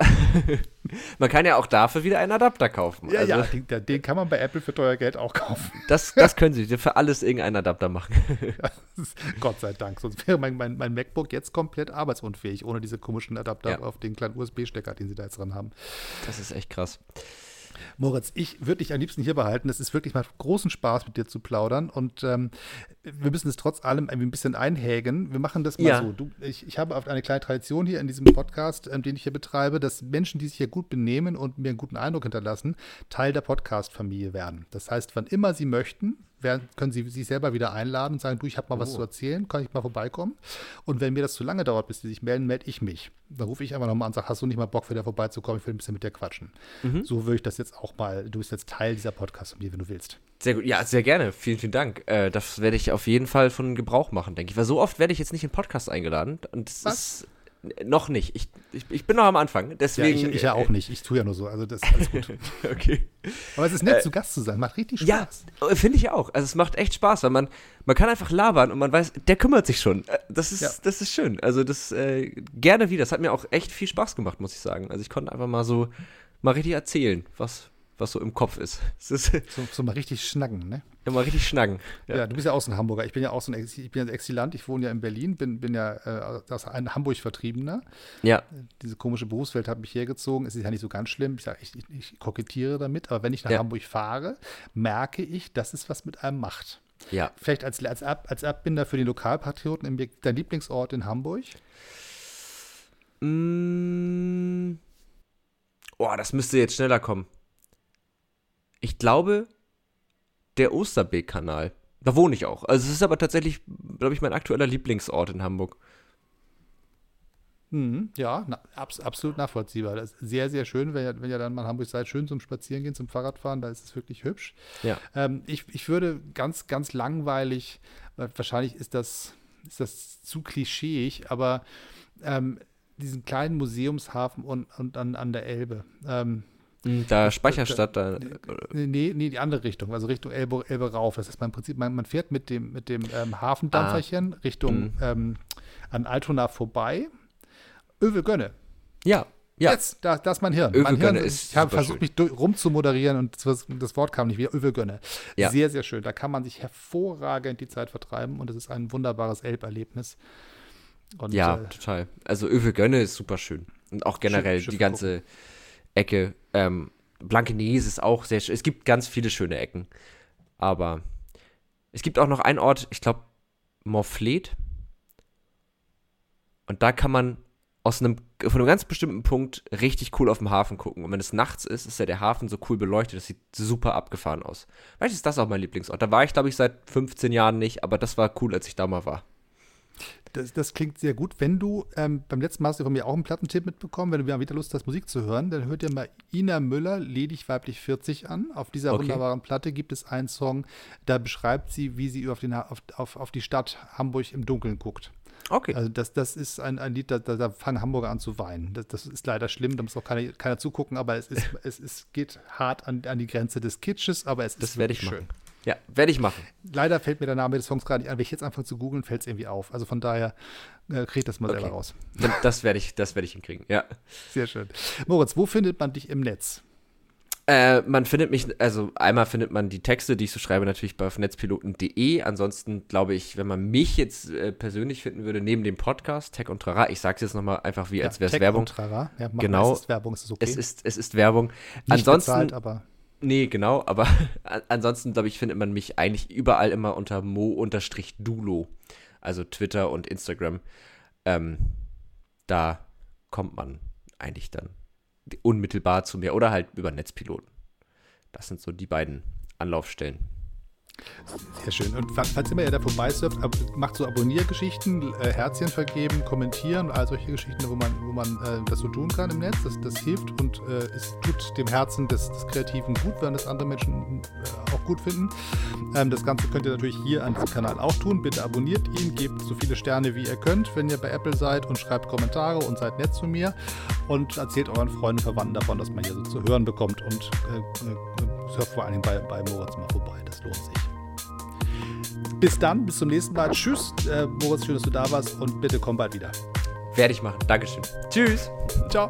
man kann ja auch dafür wieder einen Adapter kaufen. Ja, also, ja, den, den, kann man bei Apple für teuer Geld auch kaufen. Das, das können sie für alles irgendeinen Adapter machen. Gott sei Dank, sonst wäre mein, mein, mein, MacBook jetzt komplett arbeitsunfähig, ohne diese komischen Adapter ja. auf den kleinen USB-Stecker, den sie da jetzt dran haben. Das ist echt krass. Moritz, ich würde dich am liebsten hier behalten. Es ist wirklich mal großen Spaß, mit dir zu plaudern. Und ähm, wir müssen es trotz allem ein bisschen einhägen. Wir machen das mal ja. so. Du, ich, ich habe eine kleine Tradition hier in diesem Podcast, ähm, den ich hier betreibe, dass Menschen, die sich hier gut benehmen und mir einen guten Eindruck hinterlassen, Teil der Podcast-Familie werden. Das heißt, wann immer sie möchten, werden, können Sie sich selber wieder einladen und sagen, du, ich habe mal oh. was zu erzählen, kann ich mal vorbeikommen? Und wenn mir das zu lange dauert, bis Sie sich melden, melde ich mich. Dann rufe ich einfach nochmal an und sage, hast du nicht mal Bock, wieder vorbeizukommen? Ich will ein bisschen mit dir quatschen. Mhm. So würde ich das jetzt auch mal, du bist jetzt Teil dieser Podcast-Familie, wenn du willst. Sehr gut, ja, sehr gerne. Vielen, vielen Dank. Äh, das werde ich auf jeden Fall von Gebrauch machen, denke ich. Weil so oft werde ich jetzt nicht in Podcast eingeladen. Und das was? ist noch nicht. Ich, ich, ich, bin noch am Anfang. Deswegen, ja, ich, ich ja auch nicht. Ich tue ja nur so. Also das ist alles gut. okay. Aber es ist nett, äh, zu Gast zu sein. Macht richtig Spaß. Ja, finde ich auch. Also es macht echt Spaß, weil man, man kann einfach labern und man weiß, der kümmert sich schon. Äh, das ist, ja. das ist schön. Also das äh, gerne wieder. Das hat mir auch echt viel Spaß gemacht, muss ich sagen. Also ich konnte einfach mal so mal richtig erzählen, was, was so im Kopf ist. ist so, so, mal richtig schnacken, ne? Ja, mal richtig schnacken. Ja. ja. du bist ja auch so ein Hamburger. Ich bin ja auch so ein Ex ich bin ja Exilant. Ich wohne ja in Berlin, bin, bin ja äh, aus ein Hamburg-Vertriebener. Ja. Diese komische Berufswelt hat mich hergezogen. Es ist ja nicht so ganz schlimm. Ich sage, ich, ich, ich, kokettiere damit. Aber wenn ich nach ja. Hamburg fahre, merke ich, dass es was mit einem macht. Ja. Vielleicht als, als, Ab, als Abbinder für die Lokalpatrioten, dein Lieblingsort in Hamburg? Mm. Oh, das müsste jetzt schneller kommen. Ich glaube, der Osterbeek-Kanal. Da wohne ich auch. Also es ist aber tatsächlich, glaube ich, mein aktueller Lieblingsort in Hamburg. Mhm, ja, na, abs absolut nachvollziehbar. Das ist sehr, sehr schön, wenn ihr, wenn ihr dann mal in Hamburg seid, schön zum Spazierengehen, zum Fahrradfahren, da ist es wirklich hübsch. Ja. Ähm, ich, ich würde ganz, ganz langweilig, wahrscheinlich ist das, ist das zu klischeeig, aber ähm, diesen kleinen Museumshafen und, und an, an der Elbe. Ähm, hm, da Speicherstadt da. Nee, nee, die andere Richtung, also Richtung Elbe, Elbe rauf. Das heißt, man im Prinzip, man, man fährt mit dem, mit dem ähm, Hafendampferchen ah. Richtung mhm. ähm, an Altona vorbei. Öwe Gönne. Ja, ja. Jetzt, da, das ist mein Hirn. Öwe mein Hirn ist ich habe versucht, mich rumzumoderieren und das, Wort kam nicht wieder. Öwe Gönne. Ja. Sehr, sehr schön. Da kann man sich hervorragend die Zeit vertreiben und es ist ein wunderbares Elberlebnis. Und, ja, äh, total. Also Öwe Gönne ist super schön. Und auch generell Schiff, die ganze gucken. Ecke. Ähm, Blankenese ist auch sehr schön. Es gibt ganz viele schöne Ecken. Aber es gibt auch noch einen Ort, ich glaube, Morfleet. Und da kann man aus einem, von einem ganz bestimmten Punkt richtig cool auf den Hafen gucken. Und wenn es nachts ist, ist ja der Hafen so cool beleuchtet. Das sieht super abgefahren aus. Du, ist das auch mein Lieblingsort? Da war ich, glaube ich, seit 15 Jahren nicht, aber das war cool, als ich da mal war. Das, das, klingt sehr gut. Wenn du, ähm, beim letzten Mal hast du von mir auch einen Plattentipp mitbekommen, wenn du wieder Lust hast, Musik zu hören, dann hört dir mal Ina Müller, ledig weiblich 40 an. Auf dieser okay. wunderbaren Platte gibt es einen Song, da beschreibt sie, wie sie auf, den, auf, auf, auf die Stadt Hamburg im Dunkeln guckt. Okay. Also das, das ist ein, ein Lied, da, da, fangen Hamburger an zu weinen. Das, das ist leider schlimm, da muss auch keiner, keiner zugucken, aber es, ist, es ist, geht hart an, an die Grenze des Kitsches, aber es das ist wirklich schön. Machen. Ja, werde ich machen. Leider fällt mir der Name des Songs gerade nicht an. Wenn ich jetzt anfange zu googeln, fällt es irgendwie auf. Also von daher äh, kriege ich das mal okay. selber raus. Das werde ich, werd ich hinkriegen, ja. Sehr schön. Moritz, wo findet man dich im Netz? Äh, man findet mich, also einmal findet man die Texte, die ich so schreibe, natürlich bei netzpiloten.de. Ansonsten glaube ich, wenn man mich jetzt äh, persönlich finden würde, neben dem Podcast, Tech und Trara, ich sage es jetzt nochmal einfach wie, ja, als wäre es Werbung. Und Trara. Ja, genau. Es ist Werbung, es ist okay. Es ist, es ist Werbung. Nicht ansonsten, bezahlt, aber Nee, genau, aber ansonsten, glaube ich, findet man mich eigentlich überall immer unter mo-dulo. Also Twitter und Instagram. Ähm, da kommt man eigentlich dann unmittelbar zu mir oder halt über Netzpiloten. Das sind so die beiden Anlaufstellen. Sehr schön. Und falls immer ihr da vorbeisurft, macht so Abonniergeschichten, äh, Herzchen vergeben, kommentieren und all solche Geschichten, wo man, wo man äh, das so tun kann im Netz. Das, das hilft und äh, es tut dem Herzen des, des Kreativen gut, wenn das andere Menschen äh, auch gut finden. Ähm, das Ganze könnt ihr natürlich hier an diesem Kanal auch tun. Bitte abonniert ihn, gebt so viele Sterne wie ihr könnt, wenn ihr bei Apple seid und schreibt Kommentare und seid nett zu mir und erzählt euren Freunden und Verwandten davon, dass man hier so zu hören bekommt und äh, äh, surf vor allen Dingen bei, bei Moritz mal vorbei. Das lohnt sich. Bis dann, bis zum nächsten Mal. Tschüss, äh, Moritz, schön, dass du da warst und bitte komm bald wieder. Werde ich machen. Dankeschön. Tschüss. Ciao.